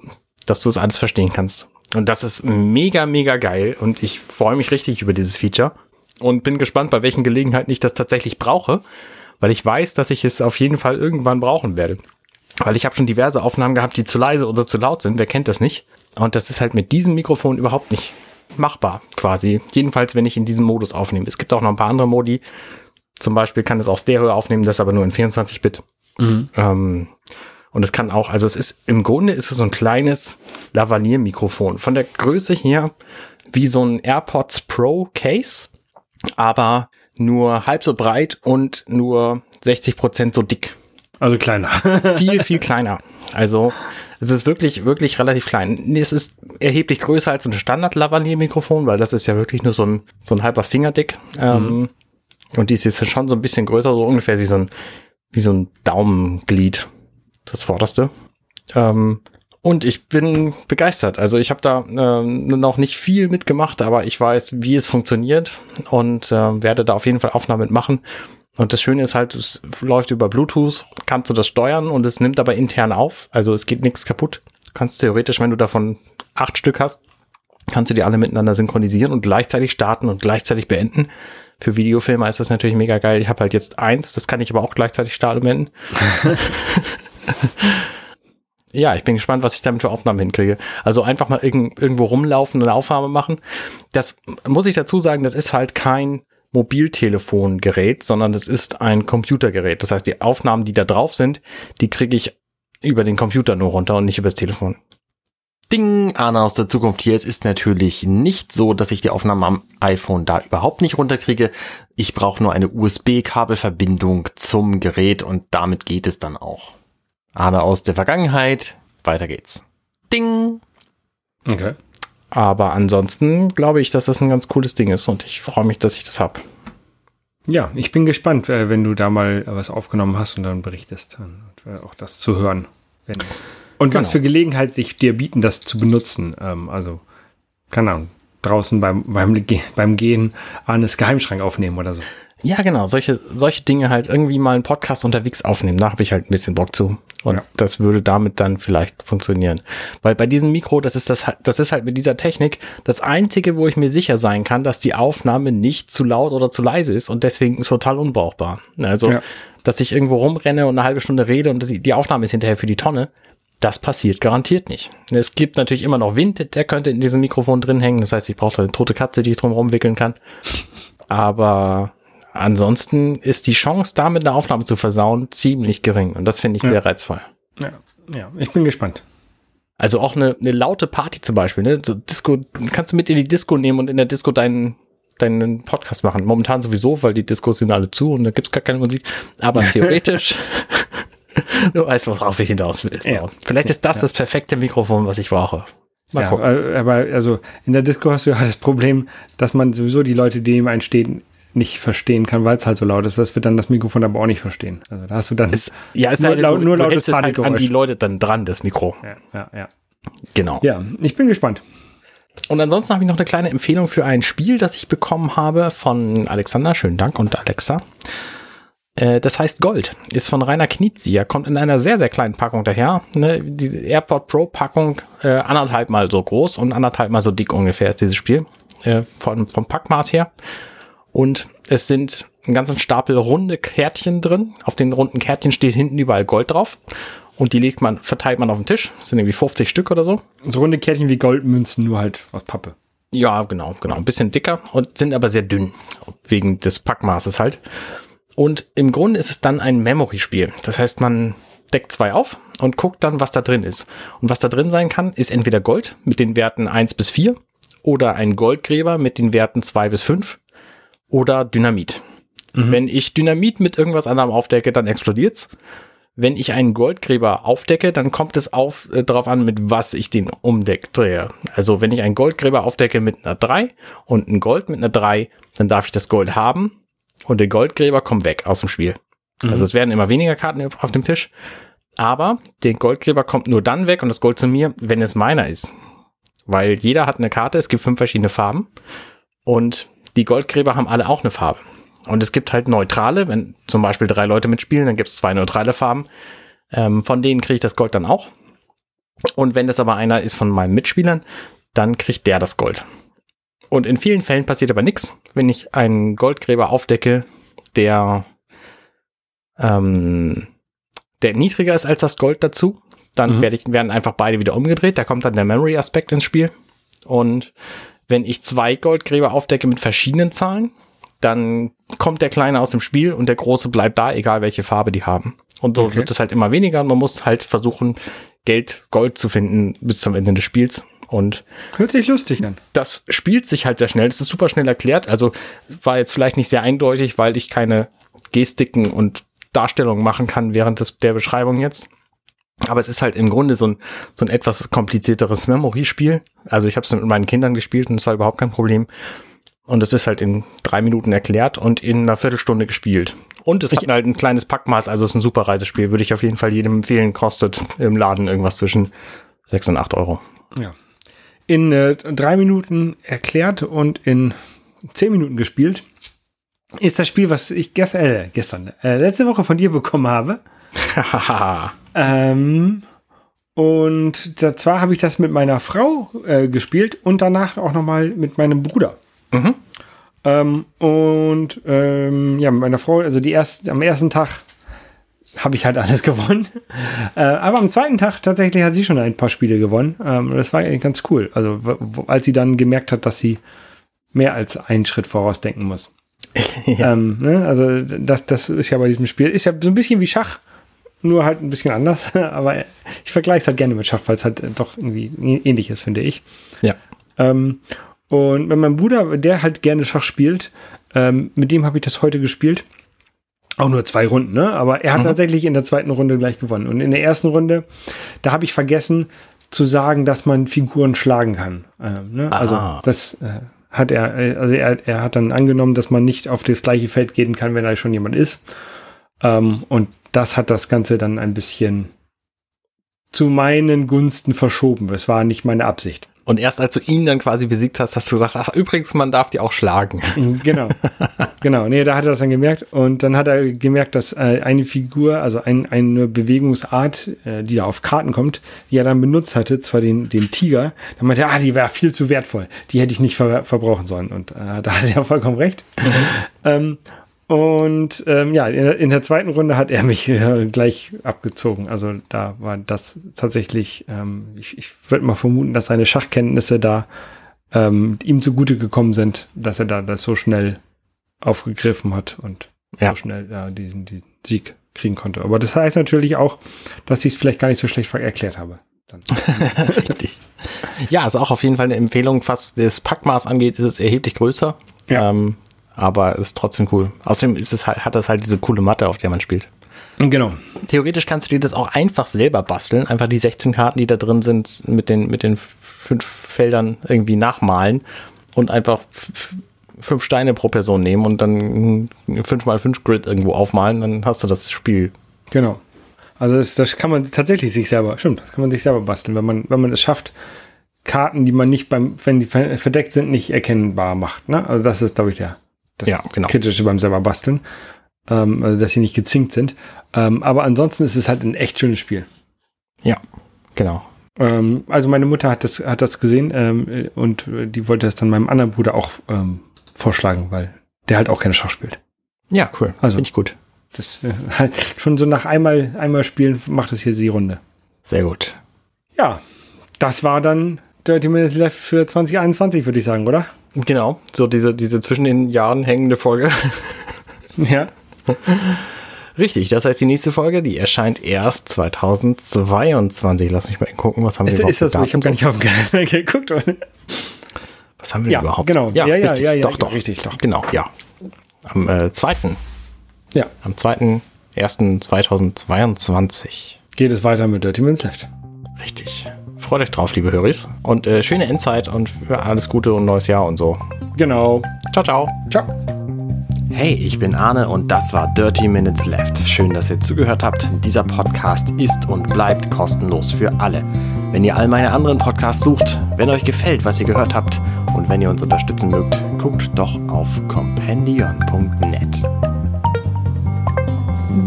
dass du es alles verstehen kannst. Und das ist mega, mega geil. Und ich freue mich richtig über dieses Feature. Und bin gespannt, bei welchen Gelegenheiten ich das tatsächlich brauche. Weil ich weiß, dass ich es auf jeden Fall irgendwann brauchen werde. Weil ich habe schon diverse Aufnahmen gehabt, die zu leise oder zu laut sind. Wer kennt das nicht? Und das ist halt mit diesem Mikrofon überhaupt nicht machbar, quasi. Jedenfalls, wenn ich in diesem Modus aufnehme. Es gibt auch noch ein paar andere Modi. Zum Beispiel kann es auch Stereo aufnehmen, das aber nur in 24-Bit. Mhm. Ähm, und es kann auch, also es ist, im Grunde ist es so ein kleines Lavalier-Mikrofon. Von der Größe her wie so ein AirPods Pro Case, aber nur halb so breit und nur 60 Prozent so dick. Also kleiner. *laughs* viel, viel kleiner. Also es ist wirklich, wirklich relativ klein. Es ist erheblich größer als ein Standard-Lavalier-Mikrofon, weil das ist ja wirklich nur so ein, so ein halber Finger dick. Ähm, mhm. und dies ist schon so ein bisschen größer, so ungefähr wie so ein, wie so ein Daumenglied. Das vorderste. Ähm, und ich bin begeistert. Also ich habe da äh, noch nicht viel mitgemacht, aber ich weiß, wie es funktioniert und äh, werde da auf jeden Fall Aufnahmen mitmachen. Und das Schöne ist halt, es läuft über Bluetooth, kannst du das steuern und es nimmt aber intern auf. Also es geht nichts kaputt. Du kannst theoretisch, wenn du davon acht Stück hast, kannst du die alle miteinander synchronisieren und gleichzeitig starten und gleichzeitig beenden. Für Videofilmer ist das natürlich mega geil. Ich habe halt jetzt eins, das kann ich aber auch gleichzeitig starten und beenden. *laughs* *laughs* *laughs* ja, ich bin gespannt, was ich damit für Aufnahmen hinkriege. Also einfach mal irg irgendwo rumlaufen und eine Aufnahme machen. Das muss ich dazu sagen, das ist halt kein Mobiltelefongerät, sondern das ist ein Computergerät. Das heißt, die Aufnahmen, die da drauf sind, die kriege ich über den Computer nur runter und nicht übers Telefon. Ding, Arne aus der Zukunft hier. Es ist natürlich nicht so, dass ich die Aufnahmen am iPhone da überhaupt nicht runterkriege. Ich brauche nur eine USB-Kabelverbindung zum Gerät und damit geht es dann auch. Arne aus der Vergangenheit. Weiter geht's. Ding. Okay. Aber ansonsten glaube ich, dass das ein ganz cooles Ding ist und ich freue mich, dass ich das habe. Ja, ich bin gespannt, äh, wenn du da mal was aufgenommen hast und dann berichtest, dann äh, auch das zu hören. Und genau. was für Gelegenheit sich dir bieten, das zu benutzen. Ähm, also, keine Ahnung, draußen beim, beim, beim Gehen Arnes Geheimschrank aufnehmen oder so. Ja, genau, solche, solche Dinge halt irgendwie mal einen Podcast unterwegs aufnehmen. Da habe ich halt ein bisschen Bock zu. Und ja. das würde damit dann vielleicht funktionieren. Weil bei diesem Mikro, das ist das, das ist halt mit dieser Technik das einzige, wo ich mir sicher sein kann, dass die Aufnahme nicht zu laut oder zu leise ist und deswegen total unbrauchbar. Also, ja. dass ich irgendwo rumrenne und eine halbe Stunde rede und die Aufnahme ist hinterher für die Tonne. Das passiert garantiert nicht. Es gibt natürlich immer noch Wind, der könnte in diesem Mikrofon drin hängen. Das heißt, ich brauche eine tote Katze, die ich drum rumwickeln kann. Aber Ansonsten ist die Chance, damit eine Aufnahme zu versauen, ziemlich gering. Und das finde ich ja. sehr reizvoll. Ja. ja, ich bin gespannt. Also auch eine, eine laute Party zum Beispiel, ne? So Disco, kannst du mit in die Disco nehmen und in der Disco deinen, deinen Podcast machen. Momentan sowieso, weil die Discos sind alle zu und da gibt's gar keine Musik. Aber *laughs* theoretisch, *laughs* du weißt, worauf ich hinaus will. So. Ja. Vielleicht ist das ja. das perfekte Mikrofon, was ich brauche. Mal ja, aber also in der Disco hast du ja das Problem, dass man sowieso die Leute, die neben einen stehen, nicht verstehen kann, weil es halt so laut ist. Das wird dann das Mikrofon aber auch nicht verstehen. Also da hast du dann es, ja, es nur, halt, laut, nur lautes es halt an die Leute dann dran, das Mikro. Ja, ja, ja. Genau. Ja, ich bin gespannt. Und ansonsten habe ich noch eine kleine Empfehlung für ein Spiel, das ich bekommen habe von Alexander. Schönen Dank und Alexa. Äh, das heißt Gold, ist von Rainer Knizia, kommt in einer sehr, sehr kleinen Packung daher. Ne? Die AirPod Pro Packung äh, anderthalb mal so groß und anderthalb mal so dick ungefähr ist dieses Spiel. Äh, von, vom Packmaß her. Und es sind einen ganzen Stapel runde Kärtchen drin. Auf den runden Kärtchen steht hinten überall Gold drauf. Und die legt man, verteilt man auf den Tisch. Das sind irgendwie 50 Stück oder so. So runde Kärtchen wie Goldmünzen, nur halt aus Pappe. Ja, genau, genau. Ein bisschen dicker und sind aber sehr dünn. Wegen des Packmaßes halt. Und im Grunde ist es dann ein Memory-Spiel. Das heißt, man deckt zwei auf und guckt dann, was da drin ist. Und was da drin sein kann, ist entweder Gold mit den Werten 1 bis 4 oder ein Goldgräber mit den Werten 2 bis 5 oder Dynamit. Mhm. Wenn ich Dynamit mit irgendwas anderem aufdecke, dann explodiert's. Wenn ich einen Goldgräber aufdecke, dann kommt es auf, äh, darauf an, mit was ich den umdrehe. Also wenn ich einen Goldgräber aufdecke mit einer 3 und ein Gold mit einer 3, dann darf ich das Gold haben und der Goldgräber kommt weg aus dem Spiel. Mhm. Also es werden immer weniger Karten auf dem Tisch, aber der Goldgräber kommt nur dann weg und das Gold zu mir, wenn es meiner ist. Weil jeder hat eine Karte, es gibt fünf verschiedene Farben und die Goldgräber haben alle auch eine Farbe. Und es gibt halt neutrale, wenn zum Beispiel drei Leute mitspielen, dann gibt es zwei neutrale Farben. Ähm, von denen kriege ich das Gold dann auch. Und wenn das aber einer ist von meinen Mitspielern, dann kriegt der das Gold. Und in vielen Fällen passiert aber nichts, wenn ich einen Goldgräber aufdecke, der, ähm, der niedriger ist als das Gold dazu. Dann mhm. werde ich, werden einfach beide wieder umgedreht. Da kommt dann der Memory-Aspekt ins Spiel. Und wenn ich zwei Goldgräber aufdecke mit verschiedenen Zahlen, dann kommt der Kleine aus dem Spiel und der Große bleibt da, egal welche Farbe die haben. Und so okay. wird es halt immer weniger. Man muss halt versuchen, Geld, Gold zu finden bis zum Ende des Spiels. Und Hört sich lustig an. das spielt sich halt sehr schnell. Das ist super schnell erklärt. Also war jetzt vielleicht nicht sehr eindeutig, weil ich keine Gestiken und Darstellungen machen kann während des, der Beschreibung jetzt. Aber es ist halt im Grunde so ein, so ein etwas komplizierteres Memory-Spiel. Also ich habe es mit meinen Kindern gespielt und es war überhaupt kein Problem. Und es ist halt in drei Minuten erklärt und in einer Viertelstunde gespielt. Und es hat halt ein kleines Packmaß, also es ist ein super Reisespiel. Würde ich auf jeden Fall jedem empfehlen. Kostet im Laden irgendwas zwischen 6 und 8 Euro. Ja. In äh, drei Minuten erklärt und in zehn Minuten gespielt ist das Spiel, was ich gestern, äh, gestern, äh, letzte Woche von dir bekommen habe. *laughs* Ähm, und zwar habe ich das mit meiner Frau äh, gespielt und danach auch nochmal mit meinem Bruder. Mhm. Ähm, und ähm, ja, mit meiner Frau, also die erst, am ersten Tag habe ich halt alles *laughs* gewonnen. äh, aber am zweiten Tag tatsächlich hat sie schon ein paar Spiele gewonnen. Ähm, das war eigentlich ganz cool. Also als sie dann gemerkt hat, dass sie mehr als einen Schritt vorausdenken muss. *laughs* ähm, ne? Also das, das ist ja bei diesem Spiel, ist ja so ein bisschen wie Schach, nur halt ein bisschen anders. *laughs* Aber ich vergleiche es halt gerne mit Schach, weil es halt doch irgendwie ähnlich ist, finde ich. Ja. Ähm, und wenn mein Bruder, der halt gerne Schach spielt, ähm, mit dem habe ich das heute gespielt. Auch nur zwei Runden, ne? Aber er hat tatsächlich in der zweiten Runde gleich gewonnen. Und in der ersten Runde, da habe ich vergessen zu sagen, dass man Figuren schlagen kann. Ähm, ne? Also Ah. das äh, hat er, äh, also er, er hat dann angenommen, dass man nicht auf das gleiche Feld gehen kann, wenn da schon jemand ist. Ähm, und das hat das Ganze dann ein bisschen zu meinen Gunsten verschoben. Es war nicht meine Absicht. Und erst als du ihn dann quasi besiegt hast, hast du gesagt, ach übrigens, man darf die auch schlagen. Genau. *laughs* genau. Nee, da hat er das dann gemerkt. Und dann hat er gemerkt, dass äh, eine Figur, also ein, eine Bewegungsart, äh, die da auf Karten kommt, die er dann benutzt hatte, zwar den, den Tiger, dann meinte er, ah, die wäre viel zu wertvoll. Die hätte ich nicht ver verbrauchen sollen. Und äh, da hat er vollkommen recht. Ähm, und ähm, ja, in, der- in der zweiten Runde hat er mich äh, gleich abgezogen. Also da war das tatsächlich, ähm, ich, ich würde mal vermuten, dass seine Schachkenntnisse da ähm, ihm zugute gekommen sind, dass er da das so schnell aufgegriffen hat und Ja. so schnell da diesen, diesen Sieg kriegen konnte. Aber das heißt natürlich auch, dass ich es vielleicht gar nicht so schlecht erklärt habe. *laughs* Richtig. Ja, ist auch auf jeden Fall eine Empfehlung. Was das Packmaß angeht, ist es erheblich größer. Ja. Ähm, aber ist trotzdem cool. Außerdem ist es halt, hat das halt diese coole Matte, auf der man spielt. Genau. Theoretisch kannst du dir das auch einfach selber basteln. Einfach die 16 Karten, die da drin sind, mit den, mit den fünf Feldern irgendwie nachmalen und einfach fünf Steine pro Person nehmen und dann ein 5x5 Grid irgendwo aufmalen. Dann hast du das Spiel. Genau. Also das, das kann man tatsächlich sich selber, stimmt, das kann man sich selber basteln, wenn man, wenn man es schafft, Karten, die man nicht beim, wenn die ver- verdeckt sind, nicht erkennbar macht. Ne? Also das ist, glaube ich, der das Ja, genau. kritische beim selber basteln. Ähm, also dass sie nicht gezinkt sind. Ähm, aber ansonsten ist es halt ein echt schönes Spiel. Ja, genau. Ähm, also meine Mutter hat das, hat das gesehen ähm, und die wollte das dann meinem anderen Bruder auch ähm, vorschlagen, weil der halt auch keine Schach spielt. Ja, cool. Also- Finde ich gut. Das äh, halt *laughs* schon so nach einmal, einmal spielen macht es hier die Runde. Sehr gut. Ja, das war dann Dirty Minutes Left für 2021, würde ich sagen, oder? Genau. So diese, diese zwischen den Jahren hängende Folge. *laughs* Ja. Richtig, das heißt, die nächste Folge, die erscheint erst 2022. Lass mich mal gucken, was haben wir Ist, überhaupt ist das so? Ich habe gar nicht auf den Kalender *laughs* geguckt. Oder? Was haben wir Ja, überhaupt? genau. Ja, ja, richtig. ja, ja, doch, doch. richtig, doch. Genau, ja. Am äh, 2. Ja, Am 2.1.2022. geht es weiter mit Dirty Minutes Left. Richtig. Freut euch drauf, liebe Höris. Und äh, schöne Endzeit und alles Gute und neues Jahr und so. Genau. Ciao, ciao. Ciao. Hey, ich bin Arne und das war Dirty Minutes Left. Schön, dass ihr zugehört habt. Dieser Podcast ist und bleibt kostenlos für alle. Wenn ihr all meine anderen Podcasts sucht, wenn euch gefällt, was ihr gehört habt und wenn ihr uns unterstützen mögt, guckt doch auf compendion.net.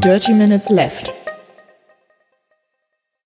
Dirty Minutes Left.